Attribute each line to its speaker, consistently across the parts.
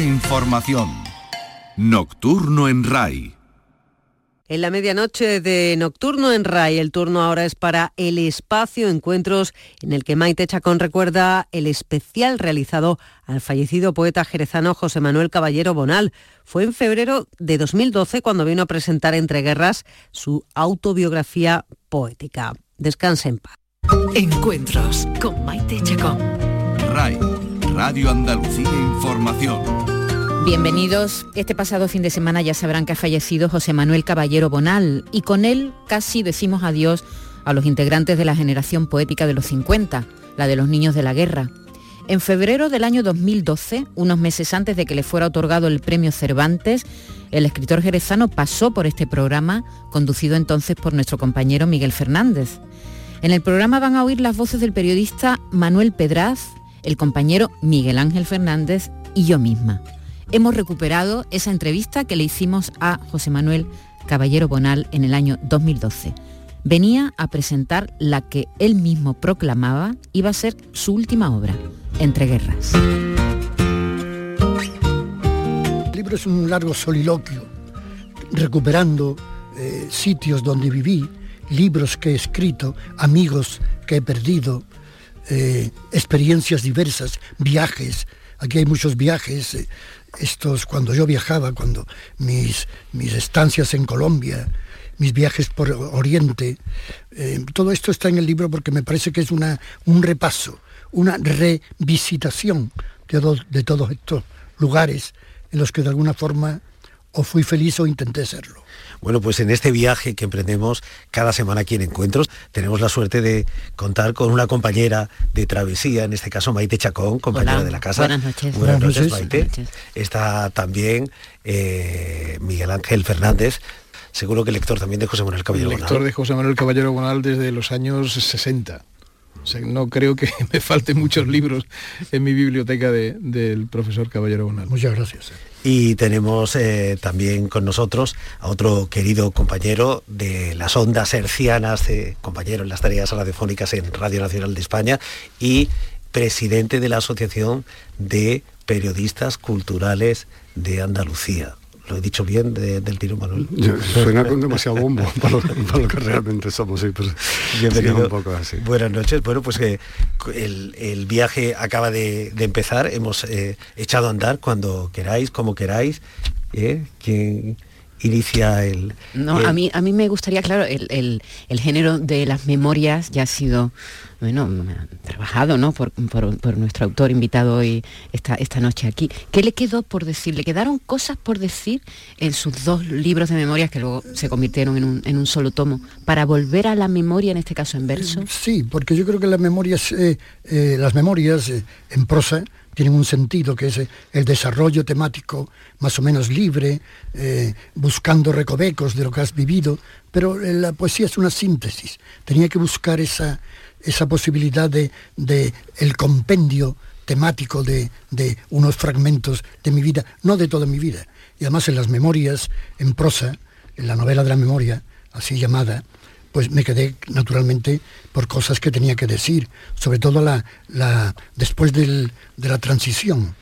Speaker 1: Información. Nocturno en RAI.
Speaker 2: En la medianoche de Nocturno en RAI, el turno ahora es para el espacio Encuentros, en el que Maite Chacón recuerda el especial realizado al fallecido poeta jerezano José Manuel Caballero Bonal. Fue en febrero de 2012 cuando vino a presentar Entre Guerras su autobiografía poética. Descanse en paz.
Speaker 3: Encuentros con Maite Chacón.
Speaker 1: RAI, Radio Andalucía Información.
Speaker 4: Bienvenidos. Este pasado fin de semana ya sabrán que ha fallecido José Manuel Caballero Bonal y con él casi decimos adiós a los integrantes de la generación poética de los 50, la de los niños de la guerra. En febrero del año 2012, unos meses antes de que le fuera otorgado el premio Cervantes, el escritor jerezano pasó por este programa, conducido entonces por nuestro compañero Miguel Fernández. En el programa van a oír las voces del periodista Manuel Pedraz, el compañero Miguel Ángel Fernández y yo misma hemos recuperado esa entrevista que le hicimos a José Manuel Caballero Bonal en el año 2012. Venía a presentar la que él mismo proclamaba iba a ser su última obra, Entre Guerras.
Speaker 5: El libro es un largo soliloquio, recuperando eh, sitios donde viví, libros que he escrito, amigos que he perdido, eh, experiencias diversas, viajes. Aquí hay muchos viajes, eh, estos, cuando yo viajaba, cuando mis, mis estancias en Colombia, mis viajes por Oriente, eh, todo esto está en el libro porque me parece que es una, un repaso, una revisitación de, de todos estos lugares en los que de alguna forma o fui feliz o intenté serlo.
Speaker 6: Bueno, pues en este viaje que emprendemos cada semana aquí en Encuentros, tenemos la suerte de contar con una compañera de travesía, en este caso Maite Chacón, compañera de la casa.
Speaker 4: Buenas noches.
Speaker 6: Buenas, noches, Maite. Está también eh, Miguel Ángel Fernández, seguro que lector también de José Manuel Caballero
Speaker 7: Lector de José Manuel Caballero Bonal desde los años 60 no creo que me falten muchos libros en mi biblioteca del profesor Caballero Bonal.
Speaker 5: Muchas gracias. Eh.
Speaker 6: Y tenemos eh, también con nosotros a otro querido compañero de las ondas hercianas, compañero en las tareas radiofónicas en Radio Nacional de España y presidente de la Asociación de Periodistas Culturales de Andalucía lo he dicho bien del tiro Manuel.
Speaker 8: suena con demasiado bombo para lo, que realmente somos.
Speaker 6: Bienvenido. Un poco así. Buenas noches. Bueno, pues que el, viaje acaba de, empezar. Hemos eh, echado a andar cuando queráis, como queráis. ¿eh? Inicia el...
Speaker 4: No, a, mí, a mí me gustaría, claro, el, género de las memorias ya ha sido, bueno, trabajado, ¿no? Por, nuestro autor invitado hoy esta, esta noche aquí. ¿Qué le quedó por decir? ¿Le quedaron cosas por decir en sus dos libros de memorias que luego se convirtieron en un, en un solo tomo, para volver a la memoria, en este caso en verso?
Speaker 5: Sí, porque yo creo que las memorias, eh, eh, las memorias eh, en prosa, tienen un sentido, que es eh, el desarrollo temático más o menos libre, eh, buscando recovecos de lo que has vivido, pero eh, la poesía es una síntesis. Tenía que buscar esa, esa posibilidad de, el compendio temático de, de, unos fragmentos de mi vida, no de toda mi vida. Y además en las memorias, en prosa, en la novela de la memoria, así llamada, pues me quedé naturalmente por cosas que tenía que decir, sobre todo la, la después de la transición.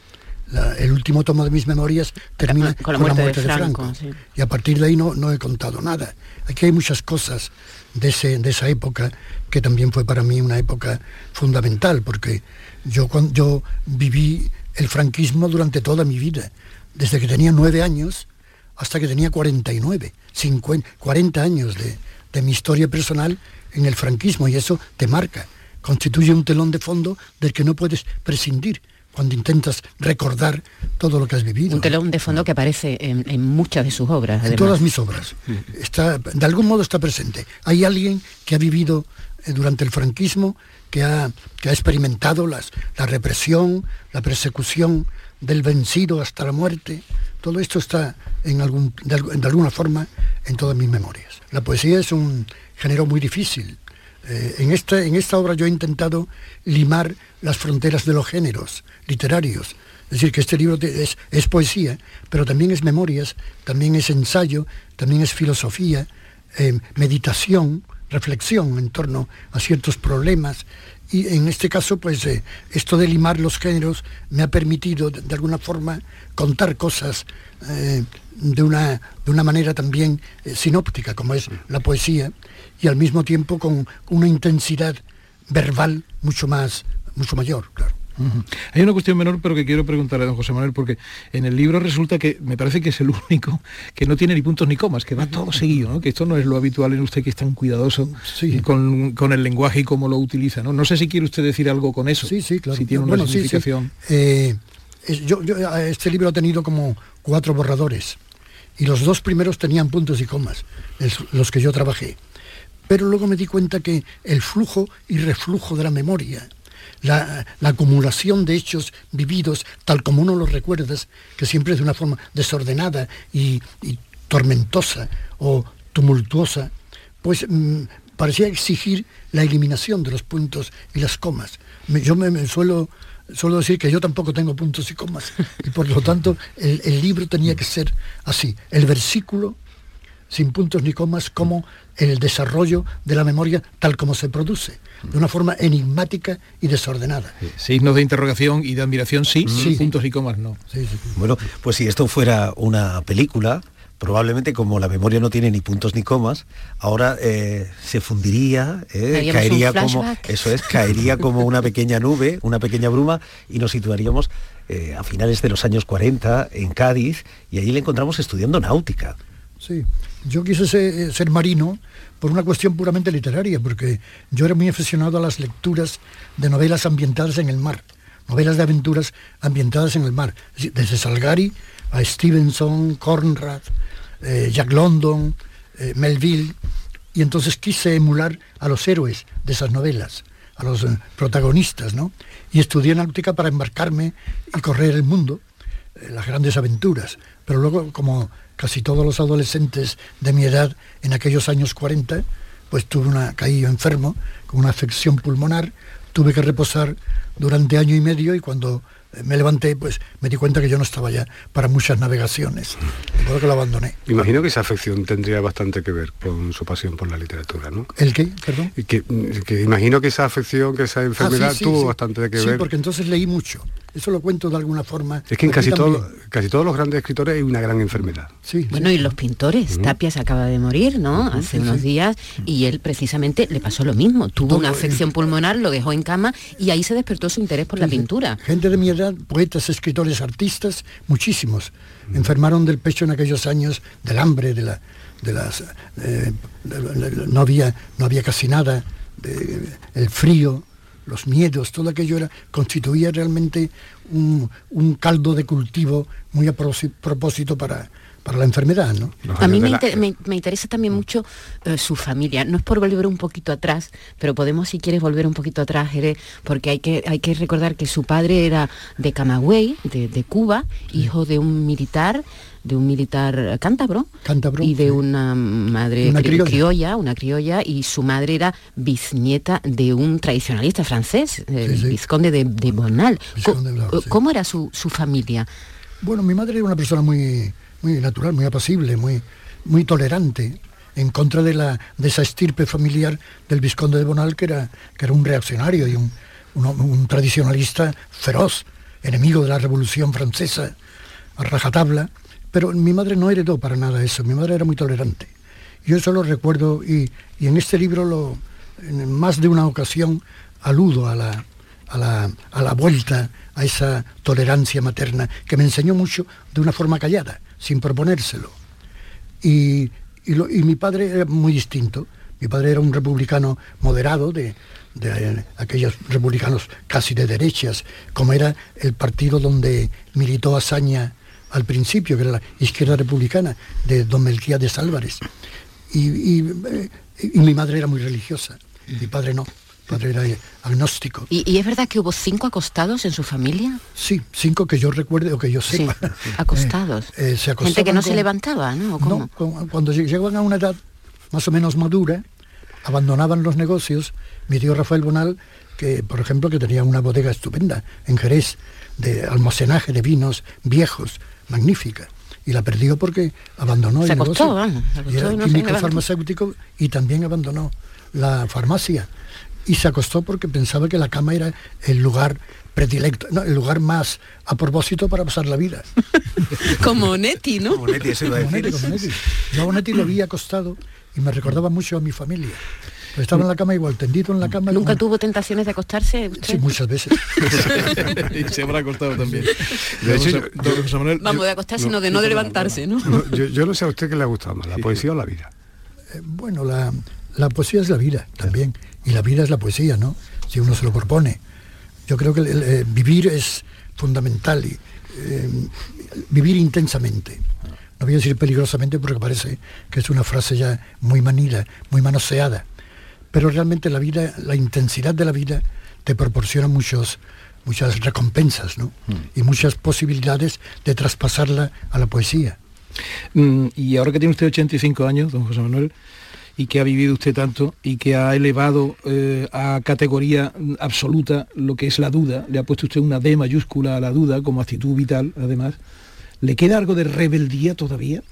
Speaker 5: el último tomo de mis memorias termina con la, muerte, de Franco. Y a partir de ahí no, no he contado nada. Aquí hay muchas cosas de, ese, de esa época que también fue para mí una época fundamental, porque yo, cuando, yo viví el franquismo durante toda mi vida, desde que tenía nueve años hasta que tenía 49, 50, 40 años de, de mi historia personal en el franquismo y eso te marca, constituye un telón de fondo del que no puedes prescindir cuando intentas recordar todo lo que has vivido.
Speaker 4: Un telón de fondo que aparece en, muchas de sus obras.
Speaker 5: En todas mis obras. Está, de algún modo está presente. Hay alguien que ha vivido eh, durante el franquismo, que ha, que ha experimentado las, la represión, la persecución del vencido hasta la muerte. Todo esto está en de alguna forma en todas mis memorias. La poesía es un género muy difícil. Eh, en, esta, en esta obra yo he intentado limar las fronteras de los géneros literarios. Es decir, que este libro es, es poesía, pero también es memorias, también es ensayo, también es filosofía, eh, meditación, reflexión en torno a ciertos problemas Y en este caso, pues eh, esto de limar los géneros me ha permitido de, de alguna forma contar cosas eh, de, una, de una manera también eh, sinóptica, como es la poesía, y al mismo tiempo con una intensidad verbal mucho más, mucho mayor, claro.
Speaker 7: Hay una cuestión menor, pero que quiero preguntarle a don José Manuel, porque en el libro resulta que me parece que es el único que no tiene ni puntos ni comas, que va todo seguido, ¿no? que esto no es lo habitual en usted, que es tan cuidadoso
Speaker 5: Sí.
Speaker 7: con, con el lenguaje y cómo lo utiliza. ¿no? no sé si quiere usted decir algo con eso.
Speaker 5: Sí, sí, claro.
Speaker 7: Si tiene una
Speaker 5: Bueno, sí, sí.
Speaker 7: significación.
Speaker 5: Eh, es- yo, yo, este libro ha tenido como cuatro borradores y los dos primeros tenían puntos y comas, es- los que yo trabajé. Pero luego me di cuenta que el flujo y reflujo de la memoria, la, la acumulación de hechos vividos tal como uno los recuerdas, que siempre es de una forma desordenada y, tormentosa o tumultuosa, pues mm, parecía exigir la eliminación de los puntos y las comas. Yo me, suelo, suelo decir que yo tampoco tengo puntos y comas y por lo tanto el libro tenía que ser así, el versículo sin puntos ni comas como el desarrollo de la memoria tal como se produce, de una forma enigmática y desordenada.
Speaker 7: Signos de interrogación y de admiración sí,
Speaker 5: Sí.
Speaker 7: puntos y comas no.
Speaker 5: Sí, sí.
Speaker 6: Bueno, pues si esto fuera una película, probablemente como la memoria no tiene ni puntos ni comas, ahora eh, se fundiría, eh, caería como eso es, caería como una pequeña nube, una pequeña bruma y nos situaríamos eh, a finales de los años 40 en Cádiz y allí le encontramos estudiando náutica.
Speaker 5: Sí, yo quise ser, ser marino por una cuestión puramente literaria, porque yo era muy aficionado a las lecturas de novelas ambientadas en el mar, novelas de aventuras ambientadas en el mar, desde Salgari a Stevenson, Conrad, eh, Jack London, eh, Melville, y entonces quise emular a los héroes de esas novelas, a los eh, protagonistas, ¿no? Y estudié náutica para embarcarme y correr el mundo, eh, las grandes aventuras. Pero luego, como casi todos los adolescentes de mi edad en aquellos años 40, pues tuve una, caí enfermo con una afección pulmonar, tuve que reposar durante año y medio y cuando eh, me levanté, pues me di cuenta que yo no estaba ya para muchas navegaciones. De modo que lo abandoné.
Speaker 8: Imagino que esa afección tendría bastante que ver con su pasión por la literatura, ¿no?
Speaker 5: ¿El qué? Perdón.
Speaker 8: Y que, que imagino que esa afección, que esa enfermedad
Speaker 5: Ah, sí, sí,
Speaker 8: tuvo
Speaker 5: sí.
Speaker 8: bastante que
Speaker 5: Sí,
Speaker 8: ver.
Speaker 5: porque entonces leí mucho. Eso lo cuento de alguna forma.
Speaker 8: Es que en casi, todo, casi todos los grandes escritores hay una gran enfermedad.
Speaker 5: Sí,
Speaker 9: Bueno,
Speaker 5: sí.
Speaker 9: y los pintores, Tapia se acaba de morir, ¿no? Hace
Speaker 5: sí,
Speaker 9: unos
Speaker 5: sí.
Speaker 9: días y él precisamente le pasó lo mismo. Tuvo
Speaker 5: Todo,
Speaker 9: una
Speaker 5: eh.
Speaker 9: afección pulmonar, lo dejó en cama y ahí se despertó su interés por la pintura.
Speaker 5: Gente de mi edad, poetas, escritores, artistas, muchísimos. Enfermaron del pecho en aquellos años del hambre, de la, de las, eh, de- de- de- no había, no había casi nada, de- el frío, los miedos, todo aquello era, constituía realmente un, un caldo de cultivo muy a propósito para, para la enfermedad, ¿no?
Speaker 9: A mí me,
Speaker 8: de la-
Speaker 9: inter- me- me interesa también mucho eh, su familia. No es por volver un poquito atrás, pero podemos, si quieres, volver un poquito atrás, Jerez, porque hay que, hay que recordar que su padre era de Camagüey, de, de Cuba, hijo de un militar, de un militar cántabro,
Speaker 5: Cántabro,
Speaker 9: y de
Speaker 5: sí.
Speaker 9: una madre
Speaker 5: Una criolla.
Speaker 9: una criolla, y su madre era bisnieta de un tradicionalista francés, el
Speaker 5: Sí, sí.
Speaker 9: vizconde de, de Bonal.
Speaker 5: Vizconde sí.
Speaker 9: ¿Cómo era su, su familia?
Speaker 5: Bueno, mi madre era una persona muy, muy natural, muy apacible, muy, muy tolerante, en contra de, la, de esa estirpe familiar del Visconde de Bonal, que era, que era un reaccionario y un, un- un tradicionalista feroz, enemigo de la Revolución Francesa, a rajatabla. Pero mi madre no heredó para nada eso, mi madre era muy tolerante. Yo eso lo recuerdo y, y en este libro lo, en más de una ocasión aludo a la, a la, a la vuelta a esa tolerancia materna que me enseñó mucho de una forma callada, sin proponérselo. Y, y lo- y mi padre era muy distinto. Mi padre era un republicano moderado, de, de, eh, aquellos republicanos casi de derechas, como era el partido donde militó Azaña al principio, que era la izquierda republicana, de don Melquiades Álvarez. Y, y, eh, y mi madre era muy religiosa, mi padre no, mi padre era eh, agnóstico.
Speaker 9: ¿Y, y es verdad que hubo cinco acostados en su familia?
Speaker 5: Sí, cinco que yo recuerde o que yo
Speaker 9: Sí,
Speaker 5: sepa.
Speaker 9: acostados.
Speaker 5: Eh, eh, se
Speaker 9: Gente que no se levantaba, ¿no?
Speaker 5: No, cu- cuando lleg- llegaban a una edad más o menos madura, abandonaban los negocios. Mi tío Rafael Bonal, que por ejemplo que tenía una bodega estupenda en Jerez, de almacenaje de vinos viejos, magnífica. Y la perdió porque abandonó
Speaker 9: Se
Speaker 5: el
Speaker 9: acostó,
Speaker 5: negocio.
Speaker 9: se
Speaker 5: Y era
Speaker 9: no
Speaker 5: químico farmacéutico y también abandonó la farmacia. y se acostó porque pensaba que la cama era el lugar predilecto, no, el lugar más a propósito para pasar la vida.
Speaker 9: como Neti, ¿no?
Speaker 6: Como Neti, eso iba a
Speaker 5: Como
Speaker 6: decir.
Speaker 5: Neti, como Neti. Yo a Neti lo vi acostado y me recordaba mucho a mi familia. Pues estaba en la cama igual, tendido en la cama.
Speaker 9: ¿Nunca
Speaker 5: como-
Speaker 9: tuvo tentaciones de acostarse usted?
Speaker 5: Sí, muchas veces.
Speaker 7: y se habrá acostado también.
Speaker 8: De hecho,
Speaker 7: Don José-
Speaker 8: yo-
Speaker 7: don José Manuel,
Speaker 9: Vamos, de acostarse, sino de no de levantarse, ¿no?
Speaker 8: No, yo, yo no sé a usted qué le ha gustado más, la poesía o la vida.
Speaker 5: Eh, Bueno, la, la poesía es la vida también, y la vida es la poesía, ¿no? Si uno se lo propone. Yo creo que el- el, eh, vivir es fundamental, y, eh, vivir intensamente. No voy a decir peligrosamente porque parece que es una frase ya muy manida, muy manoseada, pero realmente la vida, la intensidad de la vida te proporciona muchos, muchas recompensas, ¿no? Y muchas posibilidades de traspasarla a la poesía.
Speaker 7: Mm, y ahora que tiene usted 85 años, don José Manuel, y que ha vivido usted tanto y que ha elevado eh, a categoría mm, absoluta lo que es la duda, le ha puesto usted una D mayúscula a la duda como actitud vital, además, ¿le queda algo de rebeldía todavía?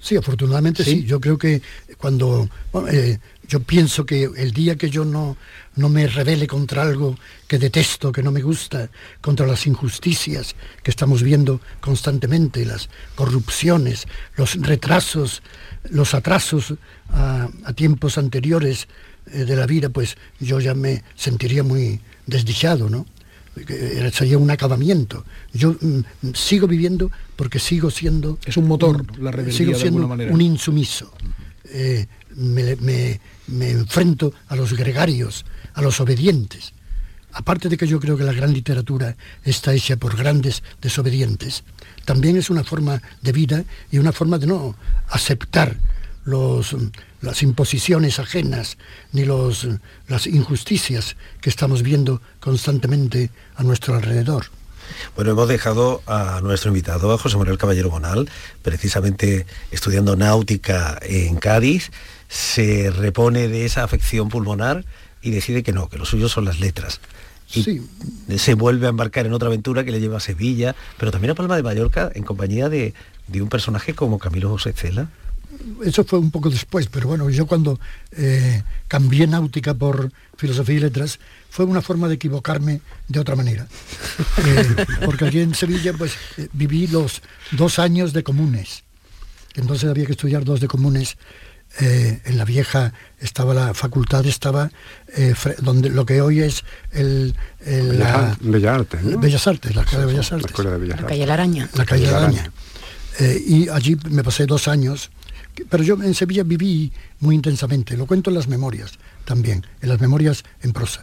Speaker 5: Sí, afortunadamente sí.
Speaker 7: ¿Sí?
Speaker 5: Yo creo que cuando bueno, eh, yo pienso que el día que yo no, no me rebele contra algo que detesto, que no me gusta, contra las injusticias que estamos viendo constantemente, las corrupciones, los retrasos, los atrasos a, a tiempos anteriores eh, de la vida, pues yo ya me sentiría muy desdichado, ¿no? Sería un acabamiento. Yo mm, sigo viviendo porque sigo siendo
Speaker 7: Es un motor, la rebeldía
Speaker 5: sigo
Speaker 7: de
Speaker 5: siendo
Speaker 7: manera.
Speaker 5: un insumiso. Eh, me, me- me enfrento a los gregarios, a los obedientes. Aparte de que yo creo que la gran literatura está hecha por grandes desobedientes, también es una forma de vida y una forma de no aceptar los, las imposiciones ajenas ni los, las injusticias que estamos viendo constantemente a nuestro alrededor.
Speaker 6: Bueno, hemos dejado a nuestro invitado, a José Manuel Caballero Bonal, precisamente estudiando náutica en Cádiz, se repone de esa afección pulmonar y decide que no, que lo suyo son las letras. Y
Speaker 5: Sí.
Speaker 6: se vuelve a embarcar en otra aventura que le lleva a Sevilla, pero también a Palma de Mallorca en compañía de, de un personaje como Camilo José Cela.
Speaker 5: Eso fue un poco después, pero bueno, yo cuando eh, cambié náutica por filosofía y letras, fue una forma de equivocarme de otra manera. Eh, porque allí en Sevilla pues eh, viví los dos años de comunes. Entonces había que estudiar dos de comunes. Eh, en la vieja estaba la facultad, estaba eh, donde lo que hoy es el, el-
Speaker 8: Bellas,
Speaker 5: la-
Speaker 8: Ar- Bellas Artes, ¿no?
Speaker 5: Bellas Artes, la Escuela de Bellas
Speaker 8: La
Speaker 5: Artes
Speaker 8: Escuela de Bellas
Speaker 9: La
Speaker 8: Artes.
Speaker 9: calle La Araña.
Speaker 5: la calle de la
Speaker 8: Araña.
Speaker 5: Eh, y allí me pasé dos años, pero yo en Sevilla viví muy intensamente, lo cuento en las memorias también, en las memorias en prosa.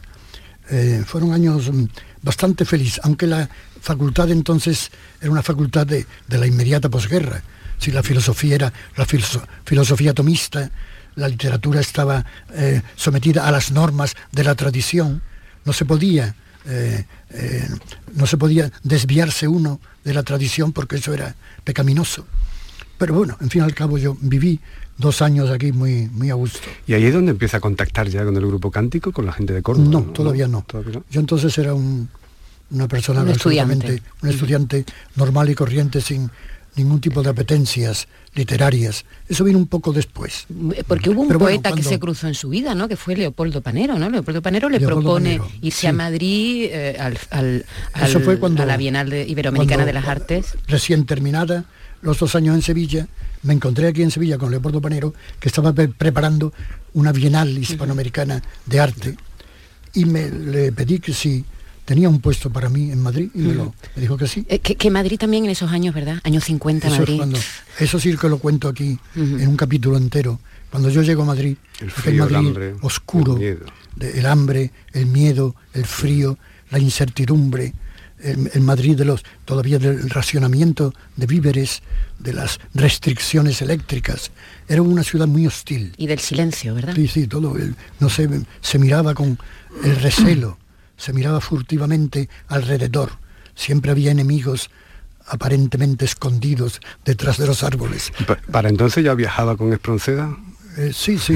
Speaker 5: Eh, fueron años mm, bastante felices, aunque la facultad entonces era una facultad de, de la inmediata posguerra. Si la filosofía era la filoso- filosofía tomista, la literatura estaba eh, sometida a las normas de la tradición, no se podía eh, no se podía desviarse uno de la tradición porque eso era pecaminoso. Pero bueno, en fin y al cabo yo viví dos años aquí muy, muy a gusto.
Speaker 8: Y ahí es donde empieza a contactar ya con el grupo cántico, con la gente de Córdoba.
Speaker 5: No, todavía no.
Speaker 8: Todavía no.
Speaker 5: Yo entonces era un- una persona
Speaker 9: Un
Speaker 5: absolutamente-
Speaker 9: estudiante.
Speaker 5: un estudiante normal y corriente sin ningún tipo de apetencias literarias. Eso vino un poco después.
Speaker 9: Porque hubo un
Speaker 5: Pero bueno,
Speaker 9: poeta que se cruzó en su vida, ¿no? Que fue Leopoldo Panero, ¿no? Leopoldo Panero le
Speaker 5: Leopoldo
Speaker 9: propone
Speaker 5: Panero,
Speaker 9: irse
Speaker 5: sí.
Speaker 9: a Madrid eh, al, al-
Speaker 5: Eso
Speaker 9: al-
Speaker 5: fue cuando,
Speaker 9: a la Bienal de- Iberoamericana
Speaker 5: cuando,
Speaker 9: de las Artes.
Speaker 5: Recién terminada los dos años en Sevilla, me encontré aquí en Sevilla con Leopoldo Panero, que estaba pre- preparando una Bienal hispanoamericana de arte, y me le pedí que si tenía un puesto para mí en Madrid, y me, lo, me dijo que sí.
Speaker 9: Eh, que, que Madrid también en esos años, ¿verdad? Años 50
Speaker 5: Eso, es
Speaker 9: Madrid.
Speaker 5: cuando- eso sí que lo cuento aquí en un capítulo entero. Cuando yo llego a Madrid,
Speaker 8: El frío, el
Speaker 5: Madrid
Speaker 8: hambre,
Speaker 5: oscuro,
Speaker 8: el miedo.
Speaker 5: de- el hambre, el miedo, el frío, la incertidumbre, el Madrid de los todavía del racionamiento de víveres, de las restricciones eléctricas. Era una ciudad muy hostil.
Speaker 9: Y del silencio, ¿verdad?
Speaker 5: Sí, sí, todo, el- no sé, se miraba con el recelo, se miraba furtivamente alrededor. Siempre había enemigos aparentemente escondidos detrás de los árboles.
Speaker 8: Pa- Para entonces ya viajaba con Espronceda.
Speaker 5: Eh, sí, sí.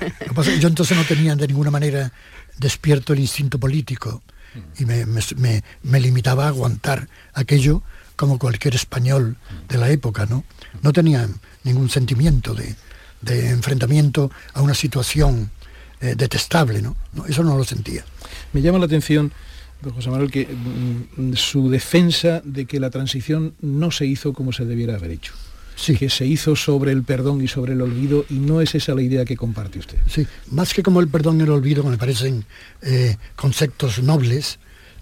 Speaker 5: Yo entonces no tenía de ninguna manera despierto el instinto político y me, me- limitaba a aguantar aquello como cualquier español de la época, ¿no? No tenía ningún sentimiento de, de enfrentamiento a una situación eh, detestable, ¿no? Eso no lo sentía.
Speaker 7: Me llama la atención, don José Manuel, que mm, su defensa de que la transición no se hizo como se debiera haber hecho.
Speaker 5: Sí.
Speaker 7: que se hizo sobre el perdón y sobre el olvido y no es esa la idea que comparte usted.
Speaker 5: Sí, más que como el perdón y el olvido, que me parecen eh, conceptos nobles,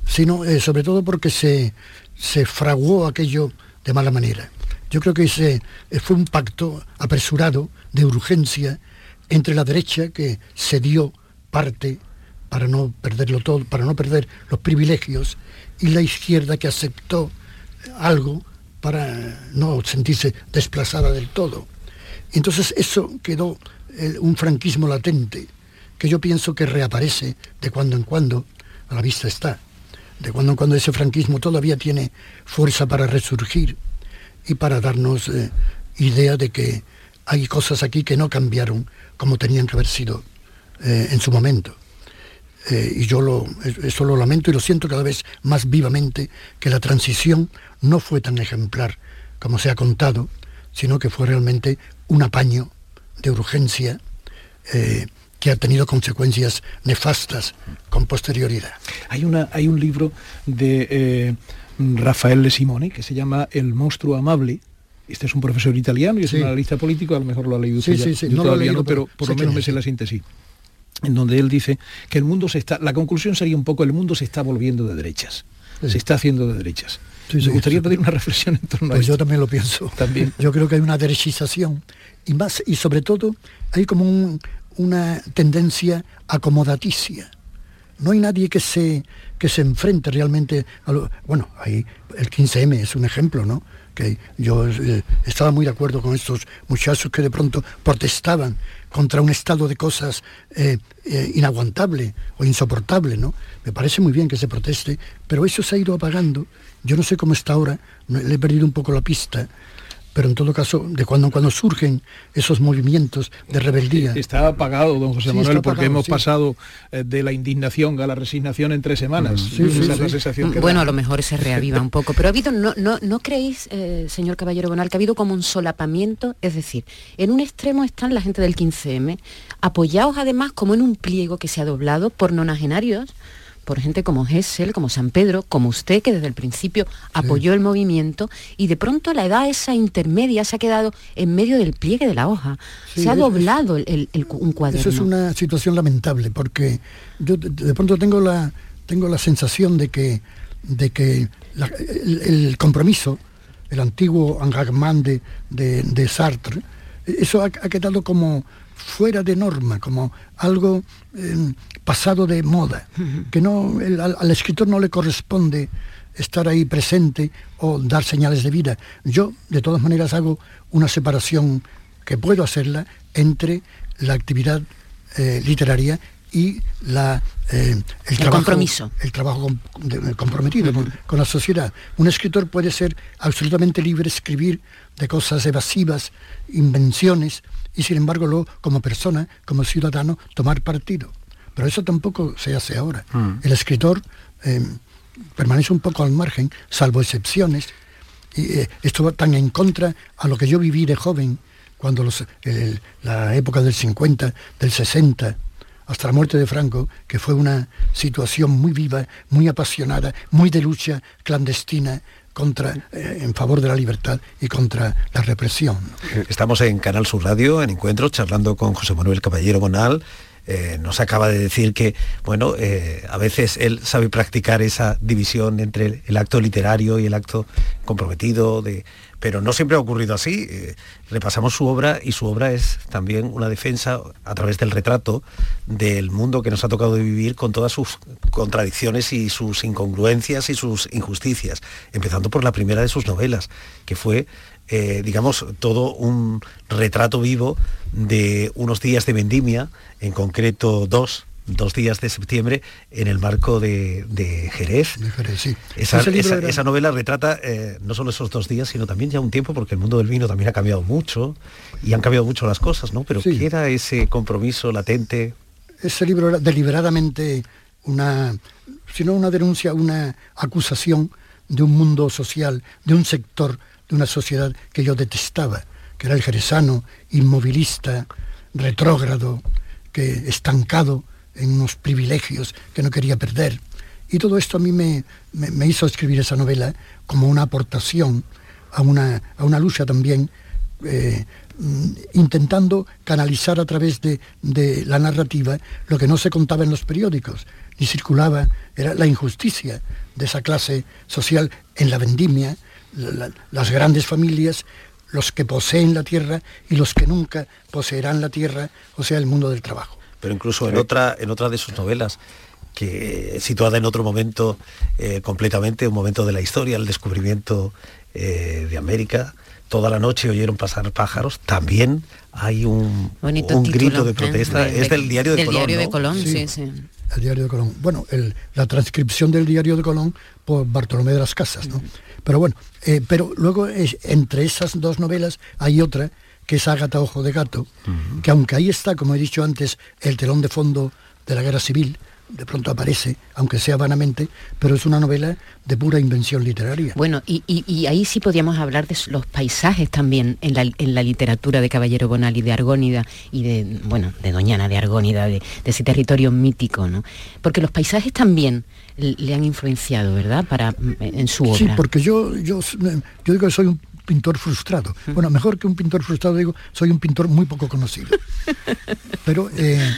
Speaker 5: sino eh, sobre todo porque se, se fraguó aquello de mala manera. Yo creo que ese eh, fue un pacto apresurado, de urgencia, entre la derecha, que cedió parte para no perderlo todo, para no perder los privilegios, y la izquierda que aceptó algo para no sentirse desplazada del todo. Entonces eso quedó eh, un franquismo latente, que yo pienso que reaparece de cuando en cuando, a la vista está. De cuando en cuando ese franquismo todavía tiene fuerza para resurgir y para darnos eh, idea de que hay cosas aquí que no cambiaron como tenían que haber sido eh, en su momento. Eh, y yo lo, eso lo lamento y lo siento cada vez más vivamente, que la transición no fue tan ejemplar como se ha contado, sino que fue realmente un apaño de urgencia eh, que ha tenido consecuencias nefastas con posterioridad.
Speaker 7: Hay, una, hay un libro de eh, Rafael Le Simone que se llama El monstruo amable, este es un profesor italiano y es
Speaker 5: Sí.
Speaker 7: un analista político, a lo mejor lo ha leído usted
Speaker 5: Sí,
Speaker 7: ya.
Speaker 5: sí,
Speaker 7: Yo
Speaker 5: no lo he
Speaker 7: todavía
Speaker 5: leído,
Speaker 7: no, pero por lo menos me sé la síntesis en donde él dice que el mundo se está, la conclusión sería un poco el mundo se está volviendo de derechas,
Speaker 5: Sí.
Speaker 7: se está haciendo de derechas.
Speaker 5: Sí,
Speaker 7: Me gustaría
Speaker 5: sí.
Speaker 7: pedir una reflexión en torno a
Speaker 5: Pues yo
Speaker 7: esto.
Speaker 5: también lo pienso.
Speaker 7: También.
Speaker 5: Yo creo que hay una derechización y más y sobre todo hay como un- una tendencia acomodaticia. No hay nadie que se que se enfrente realmente a lo bueno, hay el 15M es un ejemplo, ¿no? Yo eh, estaba muy de acuerdo con estos muchachos que de pronto protestaban contra un estado de cosas eh, eh, inaguantable o insoportable, ¿no? Me parece muy bien que se proteste, pero eso se ha ido apagando. Yo no sé cómo está ahora, le he perdido un poco la pista, pero en todo caso, de cuando en cuando surgen esos movimientos de rebeldía.
Speaker 7: Está apagado, don José
Speaker 5: Sí,
Speaker 7: Manuel, porque hemos
Speaker 5: sí.
Speaker 7: pasado eh, de la indignación a la resignación en tres semanas.
Speaker 5: Sí, sí,
Speaker 7: Esa es la
Speaker 5: sí.
Speaker 7: sensación que
Speaker 9: Bueno,
Speaker 7: da.
Speaker 9: a lo mejor se reaviva un poco, pero ha habido, ¿no, no, no creéis, eh, señor Caballero Bonal, que ha habido como un solapamiento? Es decir, en un extremo están la gente del 15M, apoyados además como en un pliego que se ha doblado por nonagenarios, por gente como Hessel, como San Pedro, como usted, que desde el principio apoyó el movimiento, y de pronto la edad esa intermedia se ha quedado en medio del pliegue de la hoja.
Speaker 5: Sí,
Speaker 9: se ha doblado el, el- un cuaderno.
Speaker 5: Eso es una situación lamentable porque yo de, de pronto tengo la, tengo la sensación de que, de que la- el, el compromiso, el antiguo engagement de, de- de Sartre, eso ha, ha quedado como fuera de norma, como algo eh, pasado de moda, que no, el- al, al escritor no le corresponde estar ahí presente o dar señales de vida. Yo, de todas maneras, hago una separación que puedo hacerla entre la actividad eh, literaria y la, eh, el, trabajo,
Speaker 9: compromiso.
Speaker 5: el trabajo com- de- comprometido con, con la sociedad. Un escritor puede ser absolutamente libre, escribir de cosas evasivas, invenciones, y sin embargo luego como persona, como ciudadano, tomar partido. Pero eso tampoco se hace ahora. El escritor eh, permanece un poco al margen, salvo excepciones, y eh, esto va tan en contra a lo que yo viví de joven, cuando los- el- la época del 50, del 60, hasta la muerte de Franco, que fue una situación muy viva, muy apasionada, muy de lucha clandestina contra, eh, en favor de la libertad y contra la represión.
Speaker 6: Estamos en Canal Sur Radio, en Encuentro, charlando con José Manuel Caballero Bonal. Eh, nos acaba de decir que, bueno, eh, a veces él sabe practicar esa división entre el, el acto literario y el acto comprometido, de, pero no siempre ha ocurrido así. Eh, repasamos su obra y su obra es también una defensa a través del retrato del mundo que nos ha tocado vivir con todas sus contradicciones y sus incongruencias y sus injusticias, empezando por la primera de sus novelas, que fue eh, digamos, todo un retrato vivo de unos días de vendimia, en concreto dos, dos días de septiembre, en el marco de, de Jerez.
Speaker 5: De Jerez, sí.
Speaker 6: Esa,
Speaker 5: era-
Speaker 6: novela retrata eh, no solo esos dos días, sino también ya un tiempo, porque el mundo del vino también ha cambiado mucho y han cambiado mucho las cosas, ¿no? Pero
Speaker 5: Sí.
Speaker 6: queda ese compromiso latente.
Speaker 5: Ese libro era deliberadamente una, si no una denuncia, una acusación de un mundo social, de un sector, de una sociedad que yo detestaba, que era el jerezano, inmovilista, retrógrado, que estancado en unos privilegios que no quería perder. Y todo esto a mí me, me, hizo escribir esa novela como una aportación a una, a una lucha también, eh, mm, intentando canalizar a través de, de, la narrativa lo que no se contaba en los periódicos, ni circulaba, era la injusticia de esa clase social en la vendimia, las grandes familias, los que poseen la tierra y los que nunca poseerán la tierra, o sea, el mundo del trabajo.
Speaker 6: Pero incluso en otra, en otra de sus novelas, que situada en otro momento eh, completamente, un momento de la historia, el descubrimiento eh, de América, toda la noche oyeron pasar pájaros, también hay un, un grito de ¿eh? protesta, es del diario de Colón.
Speaker 9: Diario de Colón, sí,
Speaker 5: sí. El diario de Colón. Bueno, la transcripción del diario de Colón por Bartolomé de las Casas, ¿no? Pero bueno, pero luego entre esas dos novelas hay otra que es Ágata Ojo de Gato, que aunque ahí está, como he dicho antes, el telón de fondo de la guerra civil, de pronto aparece, aunque sea vanamente, pero es una novela de pura invención literaria.
Speaker 9: Bueno, y, ahí sí podríamos hablar de los paisajes también en la, literatura de Caballero Bonal y de Argónida y de, bueno, de Doñana de Argónida, de, ese territorio mítico, ¿no? Porque los paisajes también le han influenciado, ¿verdad?, para, en su obra.
Speaker 5: Sí, porque yo, yo, yo digo que soy un pintor frustrado. Bueno, mejor que un pintor frustrado digo, soy un pintor muy poco conocido. Pero eh,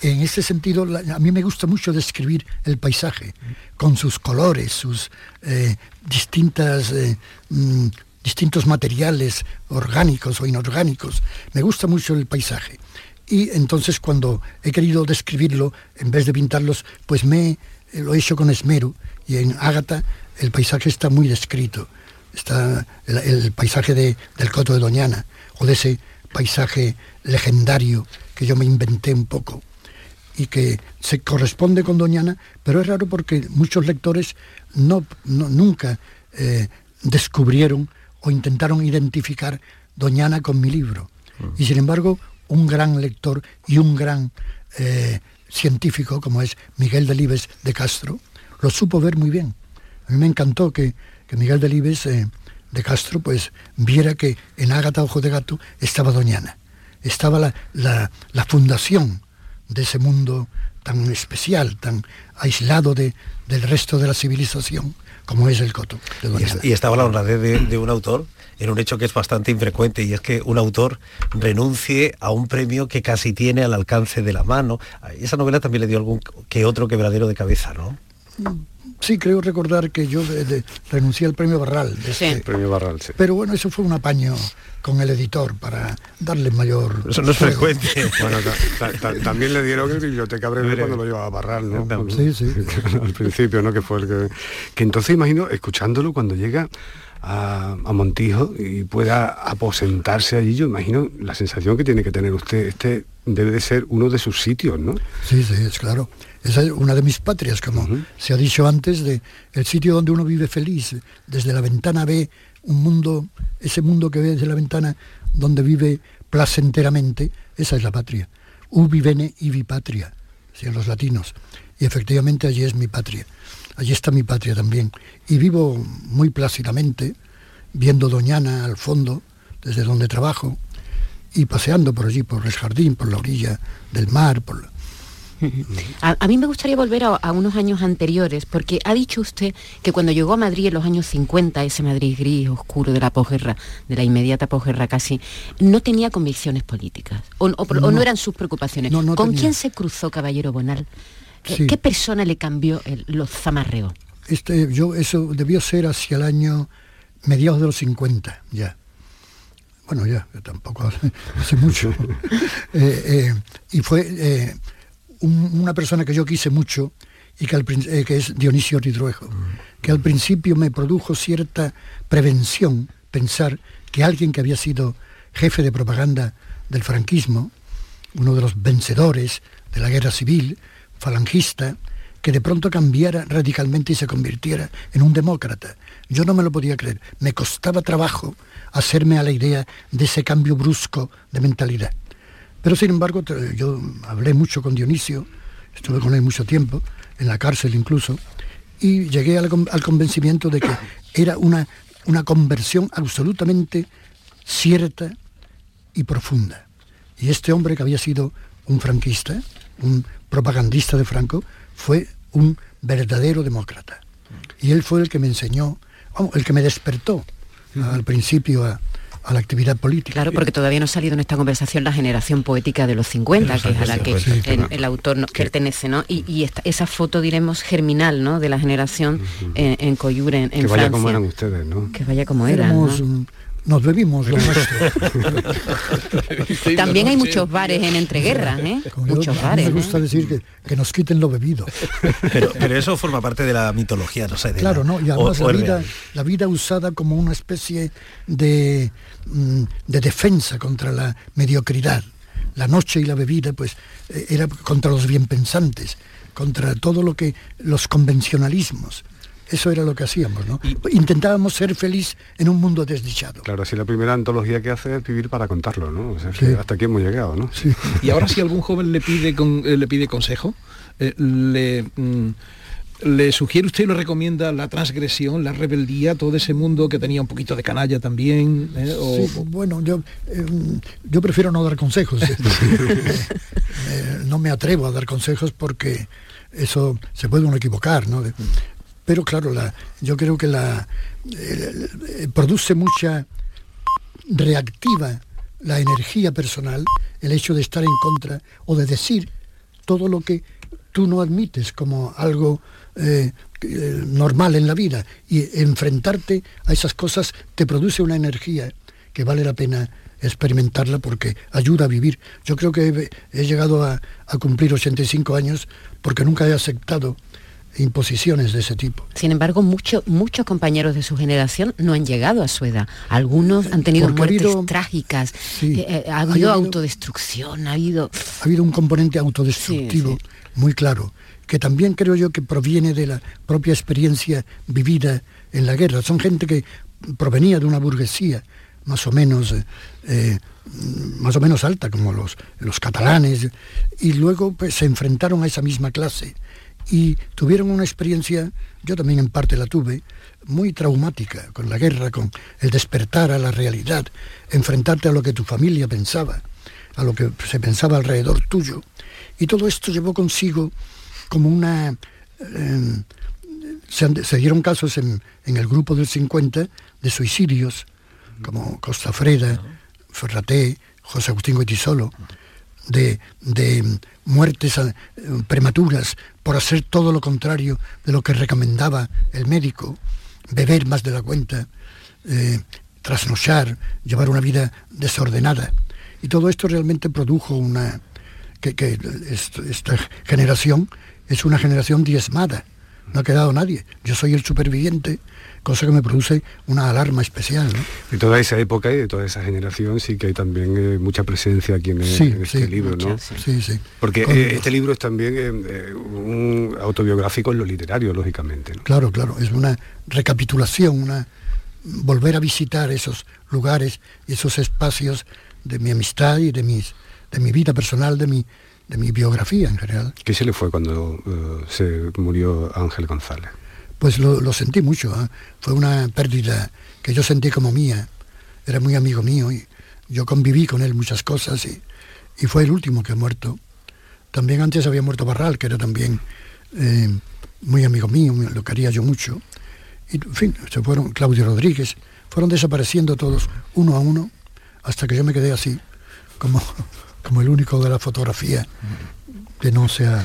Speaker 5: en ese sentido, a mí me gusta mucho describir el paisaje, con sus colores, sus eh, distintas, eh, mm, distintos materiales orgánicos o inorgánicos. Me gusta mucho el paisaje. Y entonces cuando he querido describirlo, en vez de pintarlos, pues me lo he hecho con esmero. Y en Ágata el paisaje está muy descrito. Está el, paisaje del Coto de Doñana, o de ese paisaje legendario que yo me inventé un poco y que se corresponde con Doñana, pero es raro porque muchos lectores no, nunca eh, descubrieron o intentaron identificar Doñana con mi libro. Y sin embargo, un gran lector y un gran eh, científico como es Miguel Delibes de Castro, lo supo ver muy bien. A mí me encantó que, Miguel Delibes eh, de Castro pues viera que en Ágata Ojo de Gato estaba Doñana, estaba la, la fundación de ese mundo tan especial, tan aislado de, del resto de la civilización, como es el Coto.
Speaker 6: y, estaba la honradez de, un autor en un hecho que es bastante infrecuente y es que un autor renuncie a un premio que casi tiene al alcance de la mano. Esa novela también le dio algún que otro quebradero de cabeza, ¿no?
Speaker 5: Sí, creo recordar que yo renuncié al premio Barral.
Speaker 8: Este premio Barral, sí.
Speaker 5: Pero bueno, eso fue un apaño con el editor para darle mayor...
Speaker 6: Eso no es frecuente.
Speaker 8: bueno, también le dieron el biblioteca breve cuando lo llevaba a Barral, ¿no?
Speaker 5: Sí, sí.
Speaker 8: Al principio, ¿no? Que fue el que... Que entonces imagino, escuchándolo cuando llega a, a, Montijo y pueda aposentarse allí, yo imagino la sensación que tiene que tener usted. Este debe de ser uno de sus sitios, ¿no?
Speaker 5: Sí, sí, es claro. Esa es una de mis patrias, como se ha dicho antes, de el sitio donde uno vive feliz. Desde la ventana ve un mundo, ese mundo que ve desde la ventana donde vive placenteramente, esa es la patria. Ubi bene ibi patria, decían los latinos. Y efectivamente allí es mi patria. Allí está mi patria también. Y vivo muy plácidamente, viendo Doñana al fondo, desde donde trabajo, y paseando por allí, por el jardín, por la orilla del mar, por
Speaker 9: a, mí me gustaría volver a, unos años anteriores, porque ha dicho usted que cuando llegó a Madrid en los años 50, ese Madrid gris, oscuro de la posguerra, de la inmediata posguerra casi, no tenía convicciones políticas, o, no. eran sus preocupaciones. ¿Con quién se cruzó Caballero Bonal? ¿Qué persona le cambió los zamarreos?
Speaker 5: Este, yo, eso debió ser hacia el año mediados de los 50, ya bueno, ya, tampoco hace, mucho. Eh, eh, y fue eh, una persona que yo quise mucho y que, eh, que es Dionisio Ridruejo, que al principio me produjo cierta prevención pensar que alguien que había sido jefe de propaganda del franquismo, uno de los vencedores de la guerra civil, falangista, que de pronto cambiara radicalmente y se convirtiera en un demócrata. Yo no me lo podía creer. Me costaba trabajo hacerme a la idea de ese cambio brusco de mentalidad. Pero sin embargo, yo hablé mucho con Dionisio, estuve con él mucho tiempo, en la cárcel incluso, y llegué al, convencimiento de que era una, una conversión absolutamente cierta y profunda. Y este hombre que había sido un franquista, un propagandista de Franco, fue un verdadero demócrata. Y él fue el que me enseñó, el que me despertó al principio a, la actividad política.
Speaker 9: Claro, porque todavía no ha salido en esta conversación la generación poética de los 50, que es a la que el, autor pertenece, ¿no? Y, esa foto, diremos, germinal, ¿no? De la generación en, en Coyure, en,
Speaker 8: que vaya como eran ustedes, ¿no?
Speaker 9: Que vaya como eran
Speaker 5: nos bebimos lo
Speaker 9: También hay muchos bares en entreguerras, ¿eh? muchos bares.
Speaker 5: Me gusta decir que, nos quiten lo bebido.
Speaker 6: Pero, eso forma parte de la mitología, no sé.
Speaker 5: claro, ¿no? Y además la, vida, la vida usada como una especie de, mm, de defensa contra la mediocridad. La noche y la bebida, pues, eh, era contra los bienpensantes, contra todo lo que los convencionalismos eso era lo que hacíamos, ¿no? Intentábamos ser feliz en un mundo desdichado.
Speaker 8: Claro, así la primera antología que hace es vivir para contarlo, ¿no? hasta aquí hemos llegado, ¿no?
Speaker 7: Y ahora si algún joven le pide, con, eh, le pide consejo, eh, le... Mm, ¿Le sugiere usted y lo recomienda la transgresión, la rebeldía, todo ese mundo que tenía un poquito de canalla también?
Speaker 5: Eh, bueno, yo, em, yo prefiero no dar consejos. no me atrevo a dar consejos porque eso se puede uno equivocar, ¿no? Pero claro, la, yo creo que la produce mucha reactiva la energía personal el hecho de estar en contra o de decir todo lo que tú no admites como algo eh, eh, normal en la vida y enfrentarte a esas cosas te produce una energía que vale la pena experimentarla porque ayuda a vivir. Yo creo que he, llegado a, cumplir 85 años porque nunca he aceptado imposiciones de ese tipo.
Speaker 9: Sin embargo, muchos muchos compañeros de su generación no han llegado a su edad. Algunos han tenido muertes trágicas. Eh, eh, ha habido autodestrucción, ha habido...
Speaker 5: Ha habido un componente autodestructivo muy claro, que también creo yo que proviene de la propia experiencia vivida en la guerra. Son gente que provenía de una burguesía más o menos... Eh, más o menos alta como los, los catalanes y luego pues, se enfrentaron a esa misma clase y tuvieron una experiencia, yo también en parte la tuve, muy traumática con la guerra, con el despertar a la realidad, enfrentarte a lo que tu familia pensaba, a lo que se pensaba alrededor tuyo. Y todo esto llevó consigo como una... Em, se, dieron casos en, el grupo del 50 de suicidios, como Costa Freda, Ferraté, José Agustín Goitisolo, de, de muertes eh, prematuras por hacer todo lo contrario de lo que recomendaba el médico, beber más de la cuenta, eh, trasnochar, llevar una vida desordenada. Y todo esto realmente produjo una... que, esta generación es una generación diezmada. No ha quedado nadie. Yo soy el superviviente cosa que me produce una alarma especial.
Speaker 8: De toda esa época y de toda esa generación sí que hay también eh, mucha presencia aquí en, este libro, ¿no?
Speaker 5: Sí, sí.
Speaker 8: Porque eh, este libro es también eh, un autobiográfico en lo literario, lógicamente.
Speaker 5: Claro, claro, es una recapitulación, una volver a visitar esos lugares y esos espacios de mi amistad y de mis de mi vida personal, de mi de mi biografía en general.
Speaker 8: ¿Qué se le fue cuando se murió Ángel González?
Speaker 5: Pues lo, sentí mucho. ¿eh? Fue una pérdida que yo sentí como mía. Era muy amigo mío y yo conviví con él muchas cosas y, fue el último que ha muerto. También antes había muerto Barral, que era también eh, muy amigo mío, lo quería yo mucho. Y, en fin, se fueron Claudio Rodríguez, fueron desapareciendo todos uno a uno hasta que yo me quedé así, como, como el único de la fotografía que no sea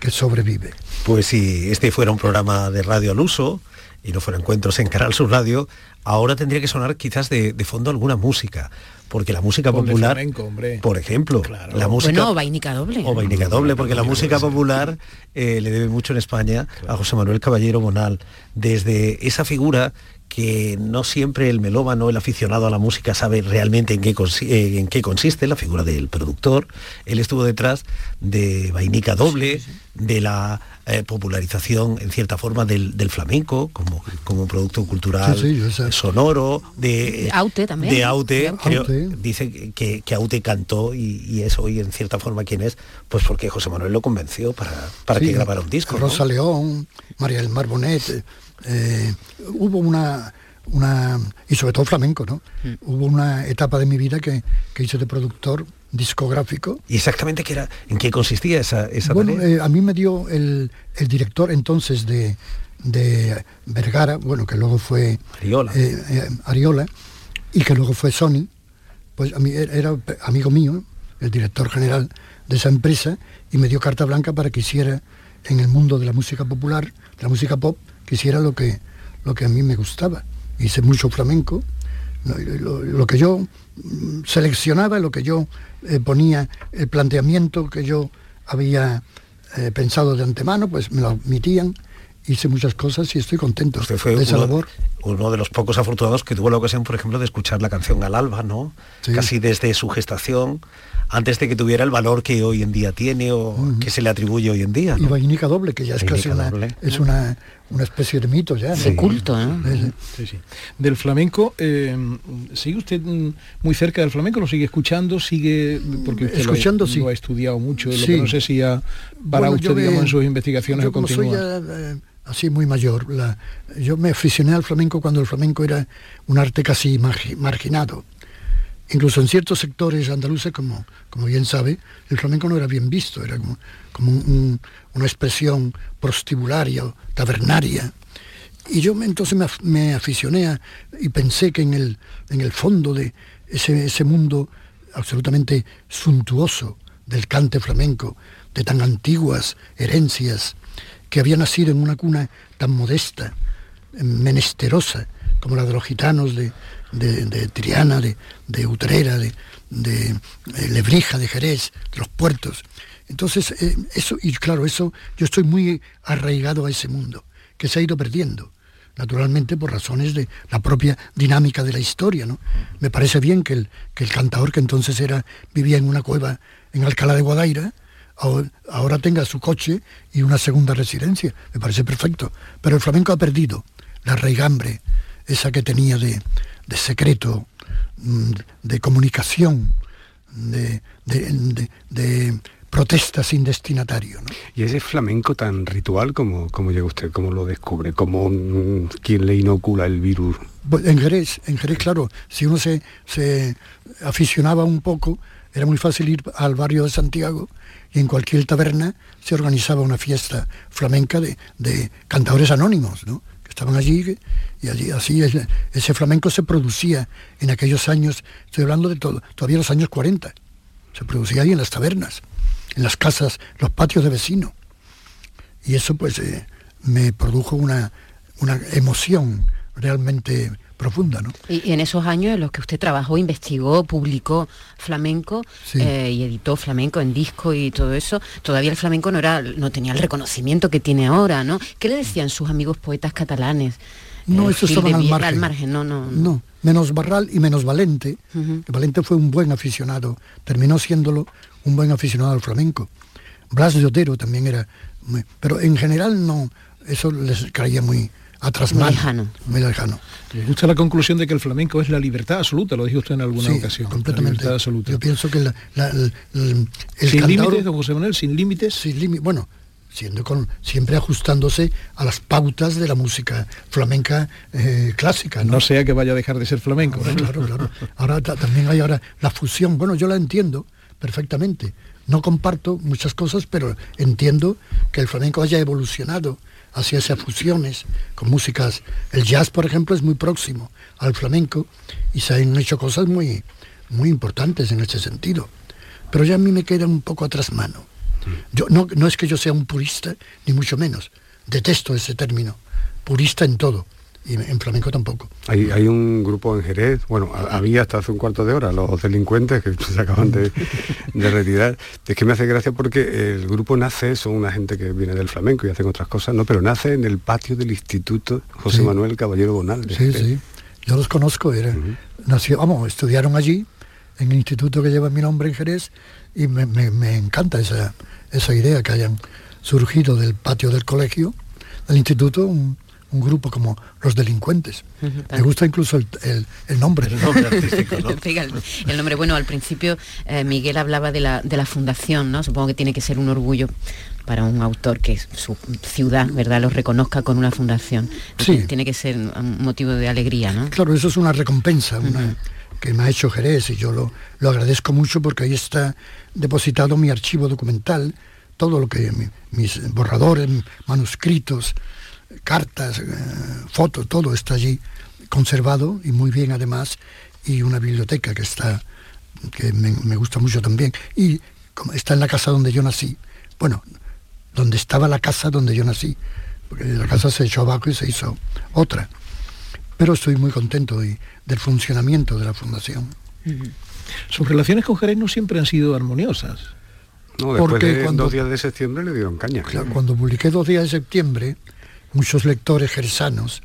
Speaker 5: que sobrevive.
Speaker 6: Pues si este fuera un programa de radio al uso y no fuera encuentros en Canal Sur Radio, ahora tendría que sonar quizás de, fondo alguna música porque la música popular, por ejemplo, la música
Speaker 9: bueno, o vainica doble,
Speaker 6: o vainica doble, porque la música popular eh, le debe mucho en España a José Manuel Caballero Bonal, desde esa figura que no siempre el melómano, el aficionado a la música sabe realmente en qué, eh, en qué consiste la figura del productor. Él estuvo detrás de Vainica Doble, de la eh, popularización en cierta forma del, flamenco como, como producto cultural sonoro, de
Speaker 9: Aute también.
Speaker 6: De Aute, dice que, que, Aute cantó y, es hoy en cierta forma quien es, pues porque José Manuel lo convenció para, para que grabara un disco.
Speaker 5: Rosa León, María del Mar Bonet, eh, hubo una, una, y sobre todo flamenco, ¿no? Mm. Hubo una etapa de mi vida que, que hice de productor discográfico.
Speaker 6: ¿Y exactamente qué era, en qué consistía esa, esa
Speaker 5: Bueno,
Speaker 6: tarea?
Speaker 5: eh, a mí me dio el, el director entonces de, de Vergara, bueno, que luego fue
Speaker 6: Ariola.
Speaker 5: eh, Ariola, y que luego fue Sony, pues a mí era era amigo mío, el director general de esa empresa, y me dio carta blanca para que hiciera en el mundo de la música popular, de la música pop, que hiciera lo que, lo que a mí me gustaba. Hice mucho flamenco, lo, que yo mm, seleccionaba, lo que yo eh, ponía, el planteamiento que yo había eh, pensado de antemano, pues me lo admitían, hice muchas cosas y estoy contento
Speaker 6: Usted fue
Speaker 5: de esa
Speaker 6: uno,
Speaker 5: labor.
Speaker 6: uno de los pocos afortunados que tuvo la ocasión, por ejemplo, de escuchar la canción Al Alba, ¿no?
Speaker 5: Sí.
Speaker 6: Casi desde su gestación, antes de que tuviera el valor que hoy en día tiene o que se le atribuye hoy en día.
Speaker 5: Y vainica doble, que ya es casi una, es una, una especie de mito ya.
Speaker 9: culto, ¿no?
Speaker 5: Sí, sí.
Speaker 7: Sí, sí. Del flamenco, eh, ¿sigue usted muy cerca del flamenco? ¿Lo sigue escuchando? ¿Sigue? Porque usted lo ha-
Speaker 5: Escuchando,
Speaker 7: lo,
Speaker 5: sí.
Speaker 7: ha estudiado mucho, lo que no sé si ha
Speaker 5: Bueno, yo
Speaker 7: usted, digamos, en sus investigaciones
Speaker 5: yo
Speaker 7: o
Speaker 5: como soy
Speaker 7: continúa.
Speaker 5: ya, eh, así muy mayor, la- yo me aficioné al flamenco cuando el flamenco era un arte casi margi- marginado. Incluso en ciertos sectores andaluces, como, como bien sabe, el flamenco no era bien visto, era como, como un- un- una expresión prostibularia, tabernaria. Y yo entonces me, me aficioné a- y pensé que en el, en el fondo de ese, ese mundo absolutamente suntuoso del cante flamenco, de tan antiguas herencias, que había nacido en una cuna tan modesta, menesterosa, como la de los gitanos de, de- Triana, de, de Utrera, de, de, eh, Lebrija, de Jerez, de los puertos. Entonces, eh, eso, y claro, eso, yo estoy muy arraigado a ese mundo, que se ha ido perdiendo, naturalmente por razones de la propia dinámica de la historia. ¿no? Me parece bien que el, que el cantador que entonces era, vivía en una cueva en Alcalá de Guadaira, ahora tenga su coche y una segunda residencia. Me parece perfecto. Pero el flamenco ha perdido la raigambre, esa que tenía de, de secreto, mm, de comunicación, de, de- de- protesta sin destinatario. ¿no?
Speaker 8: Y ese flamenco tan ritual, como, como llega usted, cómo lo descubre, como mm, quien le inocula el virus.
Speaker 5: Pues En Jerez, en Jerez, claro, si uno se, se aficionaba un poco, era muy fácil ir al barrio de Santiago y en cualquier taberna se organizaba una fiesta flamenca de, de cantadores anónimos, ¿no? Que estaban allí y allí así es- ese flamenco se producía en aquellos años, estoy hablando de todo, todavía los años 40, se producía ahí en las tabernas, en las casas, los patios de vecinos. Y eso pues eh, me produjo una, una emoción realmente profunda, ¿no?
Speaker 9: Y, y en esos años en los que usted trabajó, investigó, publicó flamenco
Speaker 5: Sí.
Speaker 9: eh, y editó flamenco en disco y todo eso, todavía el flamenco no era, no tenía el reconocimiento que tiene ahora, ¿no? ¿Qué le decían sus amigos poetas catalanes?
Speaker 5: No,
Speaker 9: Eh, Gil
Speaker 5: estaban al margen.
Speaker 9: margen, no, no.
Speaker 5: No, menos Barral y menos Valente. Valente fue un buen aficionado, terminó siéndolo un buen aficionado al flamenco. Blas de Otero también era, muy- pero en general no, eso les caía muy atrás
Speaker 9: Muy lejano.
Speaker 5: Muy lejano.
Speaker 7: Me gusta la conclusión de que el flamenco es la libertad absoluta, lo dijo usted en alguna
Speaker 5: Sí,
Speaker 7: ocasión. La
Speaker 5: completamente.
Speaker 7: libertad absoluta.
Speaker 5: Yo pienso que la- la- el, el- el
Speaker 7: sin
Speaker 5: cantador-
Speaker 7: límites, don José Manuel, sin límites.
Speaker 5: sin límite, bueno, siendo con, siempre ajustándose a las pautas de la música flamenca eh, clásica.
Speaker 7: No sea que vaya a dejar de ser flamenco.
Speaker 5: Claro, claro. Ahora ta- también hay ahora la fusión. Bueno, yo la entiendo perfectamente. No comparto muchas cosas, pero entiendo que el flamenco haya evolucionado hacia esas fusiones con músicas. El jazz, por ejemplo, es muy próximo al flamenco y se han hecho cosas muy, muy importantes en ese sentido. Pero ya a mí me queda un poco atrás mano. Yo, no, no es que yo sea un purista, ni mucho menos. Detesto ese término. Purista en todo. Y en flamenco tampoco.
Speaker 8: Hay, hay un grupo en Jerez, bueno, ha- había hasta hace un cuarto de hora, los delincuentes que se acaban de, de retirar. Es que me hace gracia porque el grupo nace, son una gente que viene del flamenco y hacen otras cosas, ¿no? Pero nace en el patio del Instituto José
Speaker 5: Sí.
Speaker 8: Manuel Caballero Bonal.
Speaker 5: Sí, sí. Yo los conozco, era, nació, vamos, estudiaron allí, en el instituto que lleva mi nombre en Jerez, y me, me- me encanta esa, esa idea que hayan surgido del patio del colegio, del instituto, un, un grupo como los delincuentes. Me gusta incluso el, el- el nombre.
Speaker 9: El, el nombre, bueno, al principio eh, Miguel hablaba de la, de la fundación, ¿no? Supongo que tiene que ser un orgullo para un autor que su ciudad, ¿verdad?, los reconozca con una fundación.
Speaker 5: Sí.
Speaker 9: Tiene que ser un motivo de alegría, ¿no?
Speaker 5: Claro, eso es una recompensa, una- que me ha hecho Jerez y yo lo, lo agradezco mucho porque ahí está depositado mi archivo documental, todo lo que mis borradores, manuscritos, cartas, eh, fotos, todo está allí conservado y muy bien además y una biblioteca que está que me, me gusta mucho también. Y como está en la casa donde yo nací bueno donde estaba la casa donde yo nací porque la casa se echó abajo y se hizo otra. Pero estoy muy contento y, del funcionamiento de la fundación.
Speaker 7: Sus relaciones con Jerez no siempre han sido armoniosas.
Speaker 8: No, después porque de cuando, dos días de septiembre le dieron caña.
Speaker 5: Claro, cuando publiqué dos días de septiembre muchos lectores jerezanos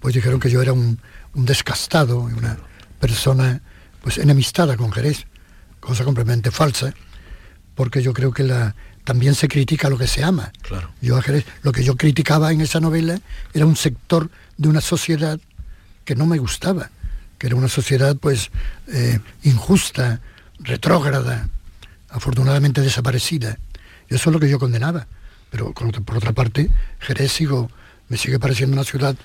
Speaker 5: pues dijeron que yo era un, un descastado, una persona pues enemistada con Jerez, cosa completamente falsa, porque yo creo que la, también se critica lo que se ama.
Speaker 6: Claro.
Speaker 5: Yo a Jerez, lo que yo criticaba en esa novela era un sector de una sociedad que no me gustaba, que era una sociedad pues eh, injusta, retrógrada, afortunadamente desaparecida. Y eso es lo que yo condenaba. Pero por otra parte, Jerez sigo, me sigue pareciendo una ciudad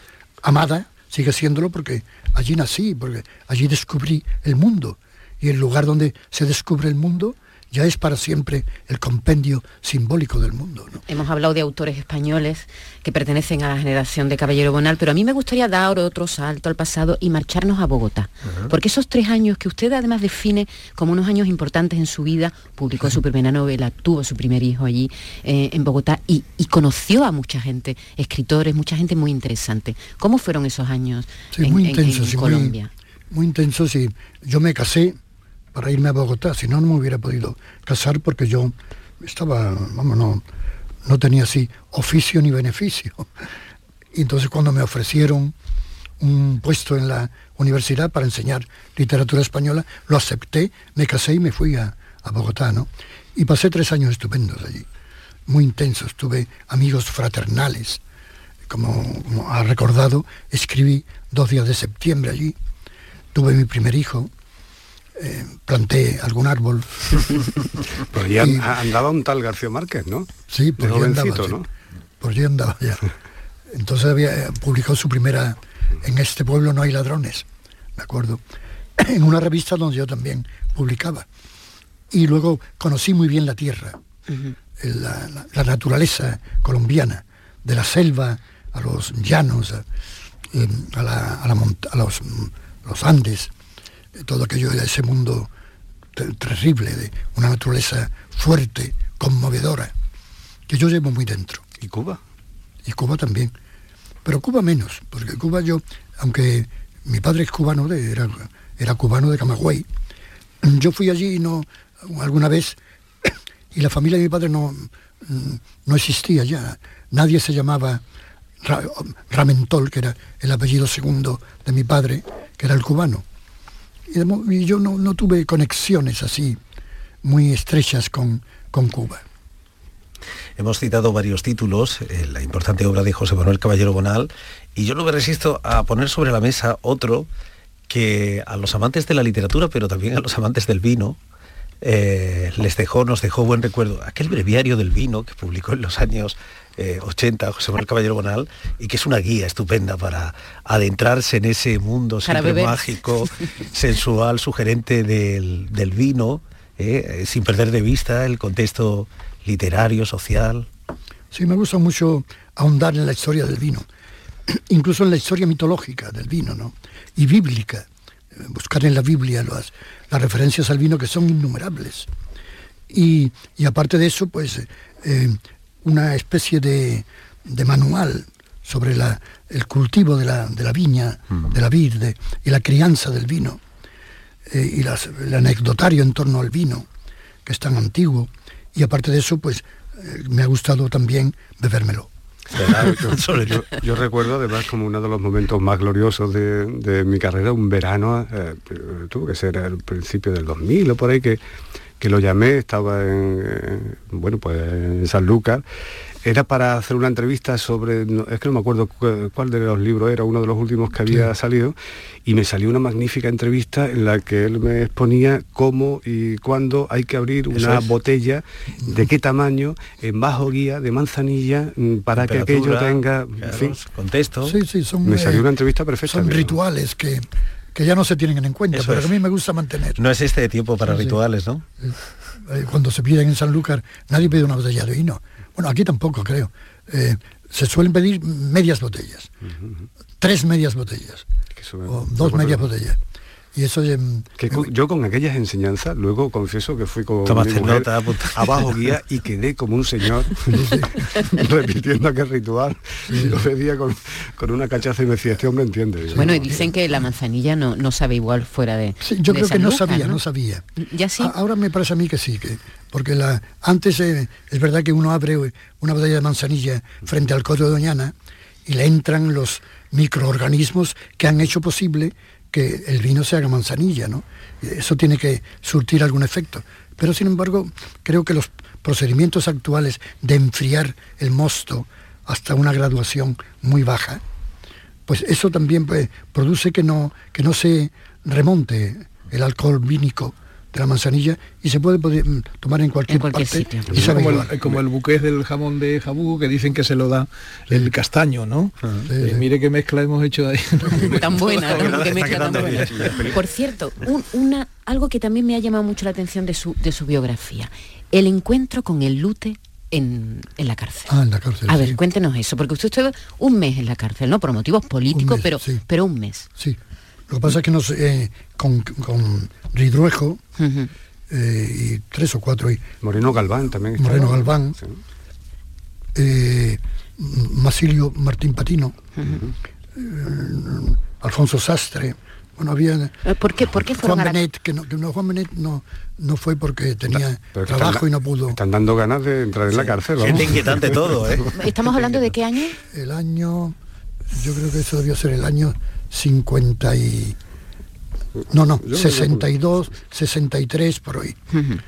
Speaker 5: amada, sigue siéndolo porque allí nací, porque allí descubrí el mundo. Y el lugar donde se descubre el mundo ya es para siempre el compendio simbólico del mundo.
Speaker 9: Hemos hablado de autores españoles que pertenecen a la generación de Caballero Bonal, pero a mí me gustaría dar otro salto al pasado y marcharnos a Bogotá. Porque esos tres años que usted además define como unos años importantes en su vida, publicó su primera novela, tuvo su primer hijo allí eh, en Bogotá y, conoció a mucha gente, escritores, mucha gente muy interesante. ¿Cómo fueron esos años en,
Speaker 5: muy intensos, Colombia? Muy, muy intensos y yo me casé para irme a Bogotá, si no, no me hubiera podido casar porque yo estaba, vamos, no, no tenía así oficio ni beneficio. Y entonces cuando me ofrecieron un puesto en la universidad para enseñar literatura española, lo acepté, me casé y me fui a, Bogotá, ¿no? Y pasé tres años estupendos allí, muy intensos, tuve amigos fraternales, como ha recordado, escribí dos días de septiembre allí, tuve mi primer hijo, eh, planté algún árbol.
Speaker 8: pues ya andaba un tal García Márquez, ¿no?
Speaker 5: Sí, por allí andaba, ¿no? Por allí andaba ya. Entonces había eh, publicado su primera, en este pueblo no hay ladrones, me acuerdo, en una revista donde yo también publicaba. Y luego conocí muy bien la tierra, la, naturaleza colombiana, de la selva a los llanos, a, eh, a los, los Andes, todo aquello de ese mundo terrible, de una naturaleza fuerte, conmovedora, que yo llevo muy dentro.
Speaker 8: ¿Y Cuba?
Speaker 5: Y Cuba también. Pero Cuba menos, porque Cuba yo, aunque mi padre es cubano, de, era, era cubano de Camagüey, yo fui allí no, alguna vez y la familia de mi padre no, no existía ya. Nadie se llamaba Ramentol, que era el apellido segundo de mi padre, que era el cubano y, yo no, tuve conexiones así muy estrechas con, con Cuba.
Speaker 6: Hemos citado varios títulos, eh, la importante obra de José Manuel Caballero Bonal, y yo no me resisto a poner sobre la mesa otro que a los amantes de la literatura, pero también a los amantes del vino, eh, les dejó, nos dejó buen recuerdo. Aquel breviario del vino que publicó en los años 80, eh, José Manuel Caballero Bonal, y que es una guía estupenda para adentrarse en ese mundo siempre mágico, sensual, sugerente del, vino, eh, sin perder de vista el contexto literario, social.
Speaker 5: Sí, me gusta mucho ahondar en la historia del vino, incluso en la historia mitológica del vino, ¿no? Y bíblica, buscar en la Biblia las, las referencias al vino que son innumerables. Y, aparte de eso, pues eh, una especie de, manual sobre el cultivo de la, viña, de la vid y la crianza del vino, eh, y el anecdotario en torno al vino, que es tan antiguo, y aparte de eso, pues eh, me ha gustado también bebérmelo.
Speaker 8: Yo, recuerdo además como uno de los momentos más gloriosos de, mi carrera, un verano, eh, tuvo que ser al principio del 2000 o por ahí, que, que lo llamé, estaba en, bueno, pues en San Lucas, era para hacer una entrevista sobre, es que no me acuerdo cuál de los libros era, uno de los últimos que había salido, y me salió una magnífica entrevista en la que él me exponía cómo y cuándo hay que abrir una botella, de qué tamaño, en bajo guía, de manzanilla, mm, para que aquello tenga...
Speaker 6: contexto.
Speaker 5: Sí, sí, son,
Speaker 8: me salió una entrevista perfecta.
Speaker 5: Son rituales que que ya no se tienen en cuenta,
Speaker 6: Eso
Speaker 5: pero
Speaker 6: es.
Speaker 5: que a mí me gusta mantener.
Speaker 6: No es este tiempo para
Speaker 5: Sí,
Speaker 6: rituales, ¿no?
Speaker 5: Eh, Cuando se piden en Sanlúcar, nadie pide una botella de vino. Bueno, aquí tampoco, creo. Eh, se suelen pedir medias botellas, tres medias botellas, o dos medias botellas. Y eso
Speaker 8: Que con- yo con aquellas enseñanzas, luego confieso que fui con
Speaker 6: Tomaste
Speaker 8: mi mujer
Speaker 6: nota, apunta.
Speaker 8: abajo guía y quedé como un señor repitiendo aquel ritual. Y lo pedía con, con una cachaza y me decía, este hombre entiende. Yo,
Speaker 9: Bueno, y
Speaker 8: "No,
Speaker 9: dicen que la manzanilla no, no sabe igual fuera de.
Speaker 5: sí, yo
Speaker 9: de
Speaker 5: creo que no sabía, no, sabía.
Speaker 9: Ya sí.
Speaker 5: A- Ahora me parece a mí que sí, que porque la antes eh, es verdad que uno abre una botella de manzanilla frente al codo de Doñana y le entran los microorganismos que han hecho posible que el vino se haga manzanilla, ¿no? Eso tiene que surtir algún efecto. Pero sin embargo, creo que los procedimientos actuales de enfriar el mosto hasta una graduación muy baja, pues eso también pues, produce que no, que no se remonte el alcohol vínico de la manzanilla y se puede, poder, mm, tomar en cualquier,
Speaker 9: En cualquier
Speaker 5: parte
Speaker 9: sitio.
Speaker 5: y sabe
Speaker 7: como, el, como el buqués del jamón de jabú que dicen que se lo da el castaño, ¿no? Eh,
Speaker 5: sí.
Speaker 7: mire qué mezcla hemos hecho ahí.
Speaker 9: tan buena, ¿no?
Speaker 6: Está
Speaker 9: Qué mezcla tan
Speaker 6: quedando
Speaker 9: buena.
Speaker 6: bien.
Speaker 9: Por cierto, un- una, algo que también me ha llamado mucho la atención de su, de su biografía, el encuentro con el lute en, en la cárcel.
Speaker 5: Ah, en la cárcel.
Speaker 9: A ver, cuéntenos eso, porque usted estuvo un mes en la cárcel, ¿no? Por motivos políticos,
Speaker 5: mes,
Speaker 9: pero,
Speaker 5: sí.
Speaker 9: pero un mes.
Speaker 5: Sí. Lo que pasa es que nos, eh, con, con Ridruejo eh, y tres o cuatro, y,
Speaker 8: Moreno Galván también.
Speaker 5: Moreno Galván.
Speaker 8: Sí.
Speaker 5: eh, Masilio Martín Patino, eh, Alfonso Sastre, bueno, había
Speaker 9: ¿Por qué, por qué fueron
Speaker 5: Juan Benet, que no, que no, Juan Benet no, no fue porque tenía
Speaker 8: Pero
Speaker 5: trabajo
Speaker 8: están-
Speaker 5: y no pudo.
Speaker 8: Están dando ganas de entrar en la cárcel.
Speaker 6: inquietante todo, ¿eh?
Speaker 9: ¿Estamos hablando de qué año?
Speaker 5: El año, yo creo que eso debió ser el año 50 y... No, no,
Speaker 8: Yo no
Speaker 5: 62, 63, por hoy.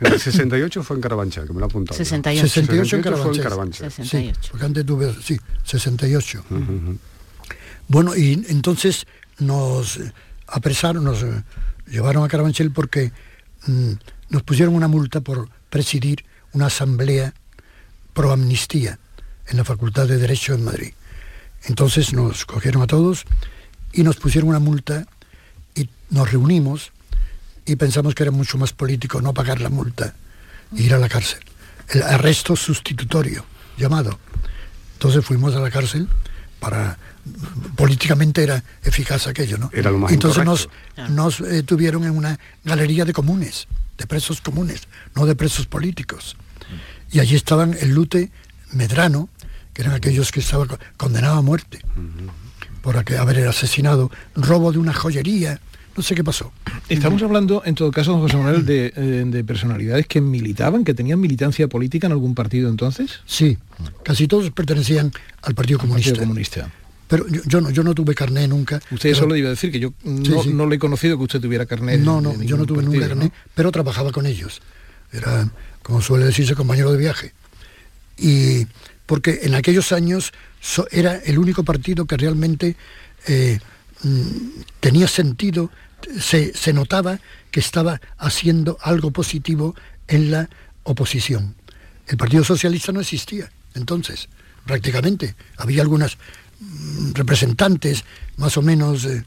Speaker 8: El 68 fue en Carabanchel, que me lo apuntado.
Speaker 9: 68.
Speaker 5: 68 en
Speaker 8: 68 fue en
Speaker 5: Carabanchel. Sí,
Speaker 9: 68.
Speaker 5: porque antes tuve, sí, 68. Bueno, y entonces nos apresaron, nos llevaron a Carabanchel porque mm, nos pusieron una multa por presidir una asamblea pro amnistía en la Facultad de Derecho en Madrid. Entonces nos cogieron a todos y nos pusieron una multa y nos reunimos y pensamos que era mucho más político no pagar la multa e ir a la cárcel. El arresto sustitutorio, llamado. Entonces fuimos a la cárcel para políticamente era eficaz aquello, ¿no?
Speaker 8: Era lo más
Speaker 5: Entonces nos,
Speaker 8: incorrecto.
Speaker 5: nos eh, tuvieron en una galería de comunes, de presos comunes, no de presos políticos. Y allí estaban el Lute Medrano, que eran aquellos que estaban co- condenados a muerte por haber asesinado, robo de una joyería, no sé qué pasó.
Speaker 7: Estamos hablando, en todo caso, don José Manuel, de, eh, de personalidades que militaban, que tenían militancia política en algún partido entonces.
Speaker 5: Sí, casi todos pertenecían al Partido Comunista.
Speaker 7: Partido Comunista.
Speaker 5: Pero yo, yo no, yo no tuve carné nunca.
Speaker 7: Usted
Speaker 5: pero-
Speaker 7: eso lo iba a decir, que yo no,
Speaker 5: Sí, sí.
Speaker 7: no le he conocido que usted tuviera carnet.
Speaker 5: No, no, yo no tuve nunca
Speaker 7: partido,
Speaker 5: carné, pero trabajaba con ellos. Era, como suele decirse, compañero de viaje. Y porque en aquellos años era el único partido que realmente eh, mm, tenía sentido, se, se notaba que estaba haciendo algo positivo en la oposición. El Partido Socialista no existía entonces, prácticamente. Había algunas mm, representantes más o menos eh,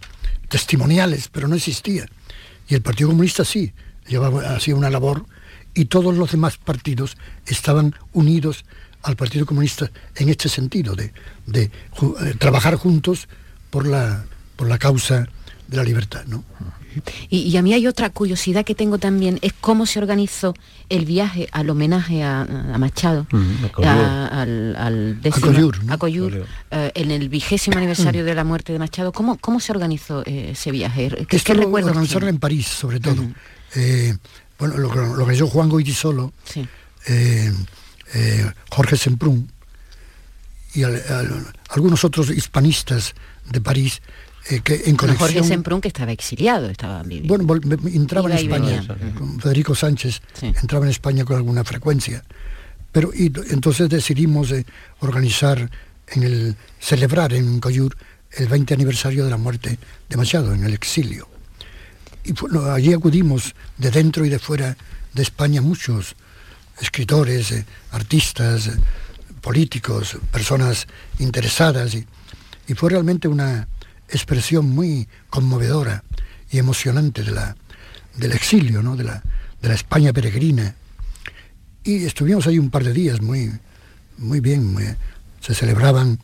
Speaker 5: testimoniales, pero no existía. Y el Partido Comunista sí, llevaba, hacía una labor y todos los demás partidos estaban unidos al Partido Comunista en este sentido, de, de ju- eh, trabajar juntos por la, por la causa de la libertad. ¿no?
Speaker 9: Y, y a mí hay otra curiosidad que tengo también, es cómo se organizó el viaje al homenaje a, a Machado,
Speaker 6: Mm, a
Speaker 9: al, al décimo-
Speaker 5: Collur, ¿no?
Speaker 9: a Collur, eh, en el vigésimo aniversario de la muerte de Machado. ¿Cómo, cómo se organizó eh, ese viaje? ¿Qué,
Speaker 5: Esto
Speaker 9: qué
Speaker 5: lo
Speaker 9: recuerdos tiene?
Speaker 5: en París, sobre todo. Eh, bueno, lo, lo organizó Juan Goytisolo,
Speaker 9: Sí.
Speaker 5: eh, eh, Jorge Semprún y al- al- algunos otros hispanistas de París eh, que en conexión...
Speaker 9: Jorge Semprún que estaba exiliado, estaba viviendo.
Speaker 5: Bueno, entraba en España, con Federico Sánchez,
Speaker 9: Sí.
Speaker 5: entraba en España con alguna frecuencia. Pero y, entonces decidimos eh, organizar, en el, celebrar en Coyur el 20 aniversario de la muerte de Machado, en el exilio. Y bueno, allí acudimos de dentro y de fuera de España muchos escritores, eh, artistas, eh, políticos, personas interesadas. Y, y fue realmente una expresión muy conmovedora y emocionante de la, del exilio, ¿no? de, la, de la España peregrina. Y estuvimos ahí un par de días muy, muy bien. se celebraban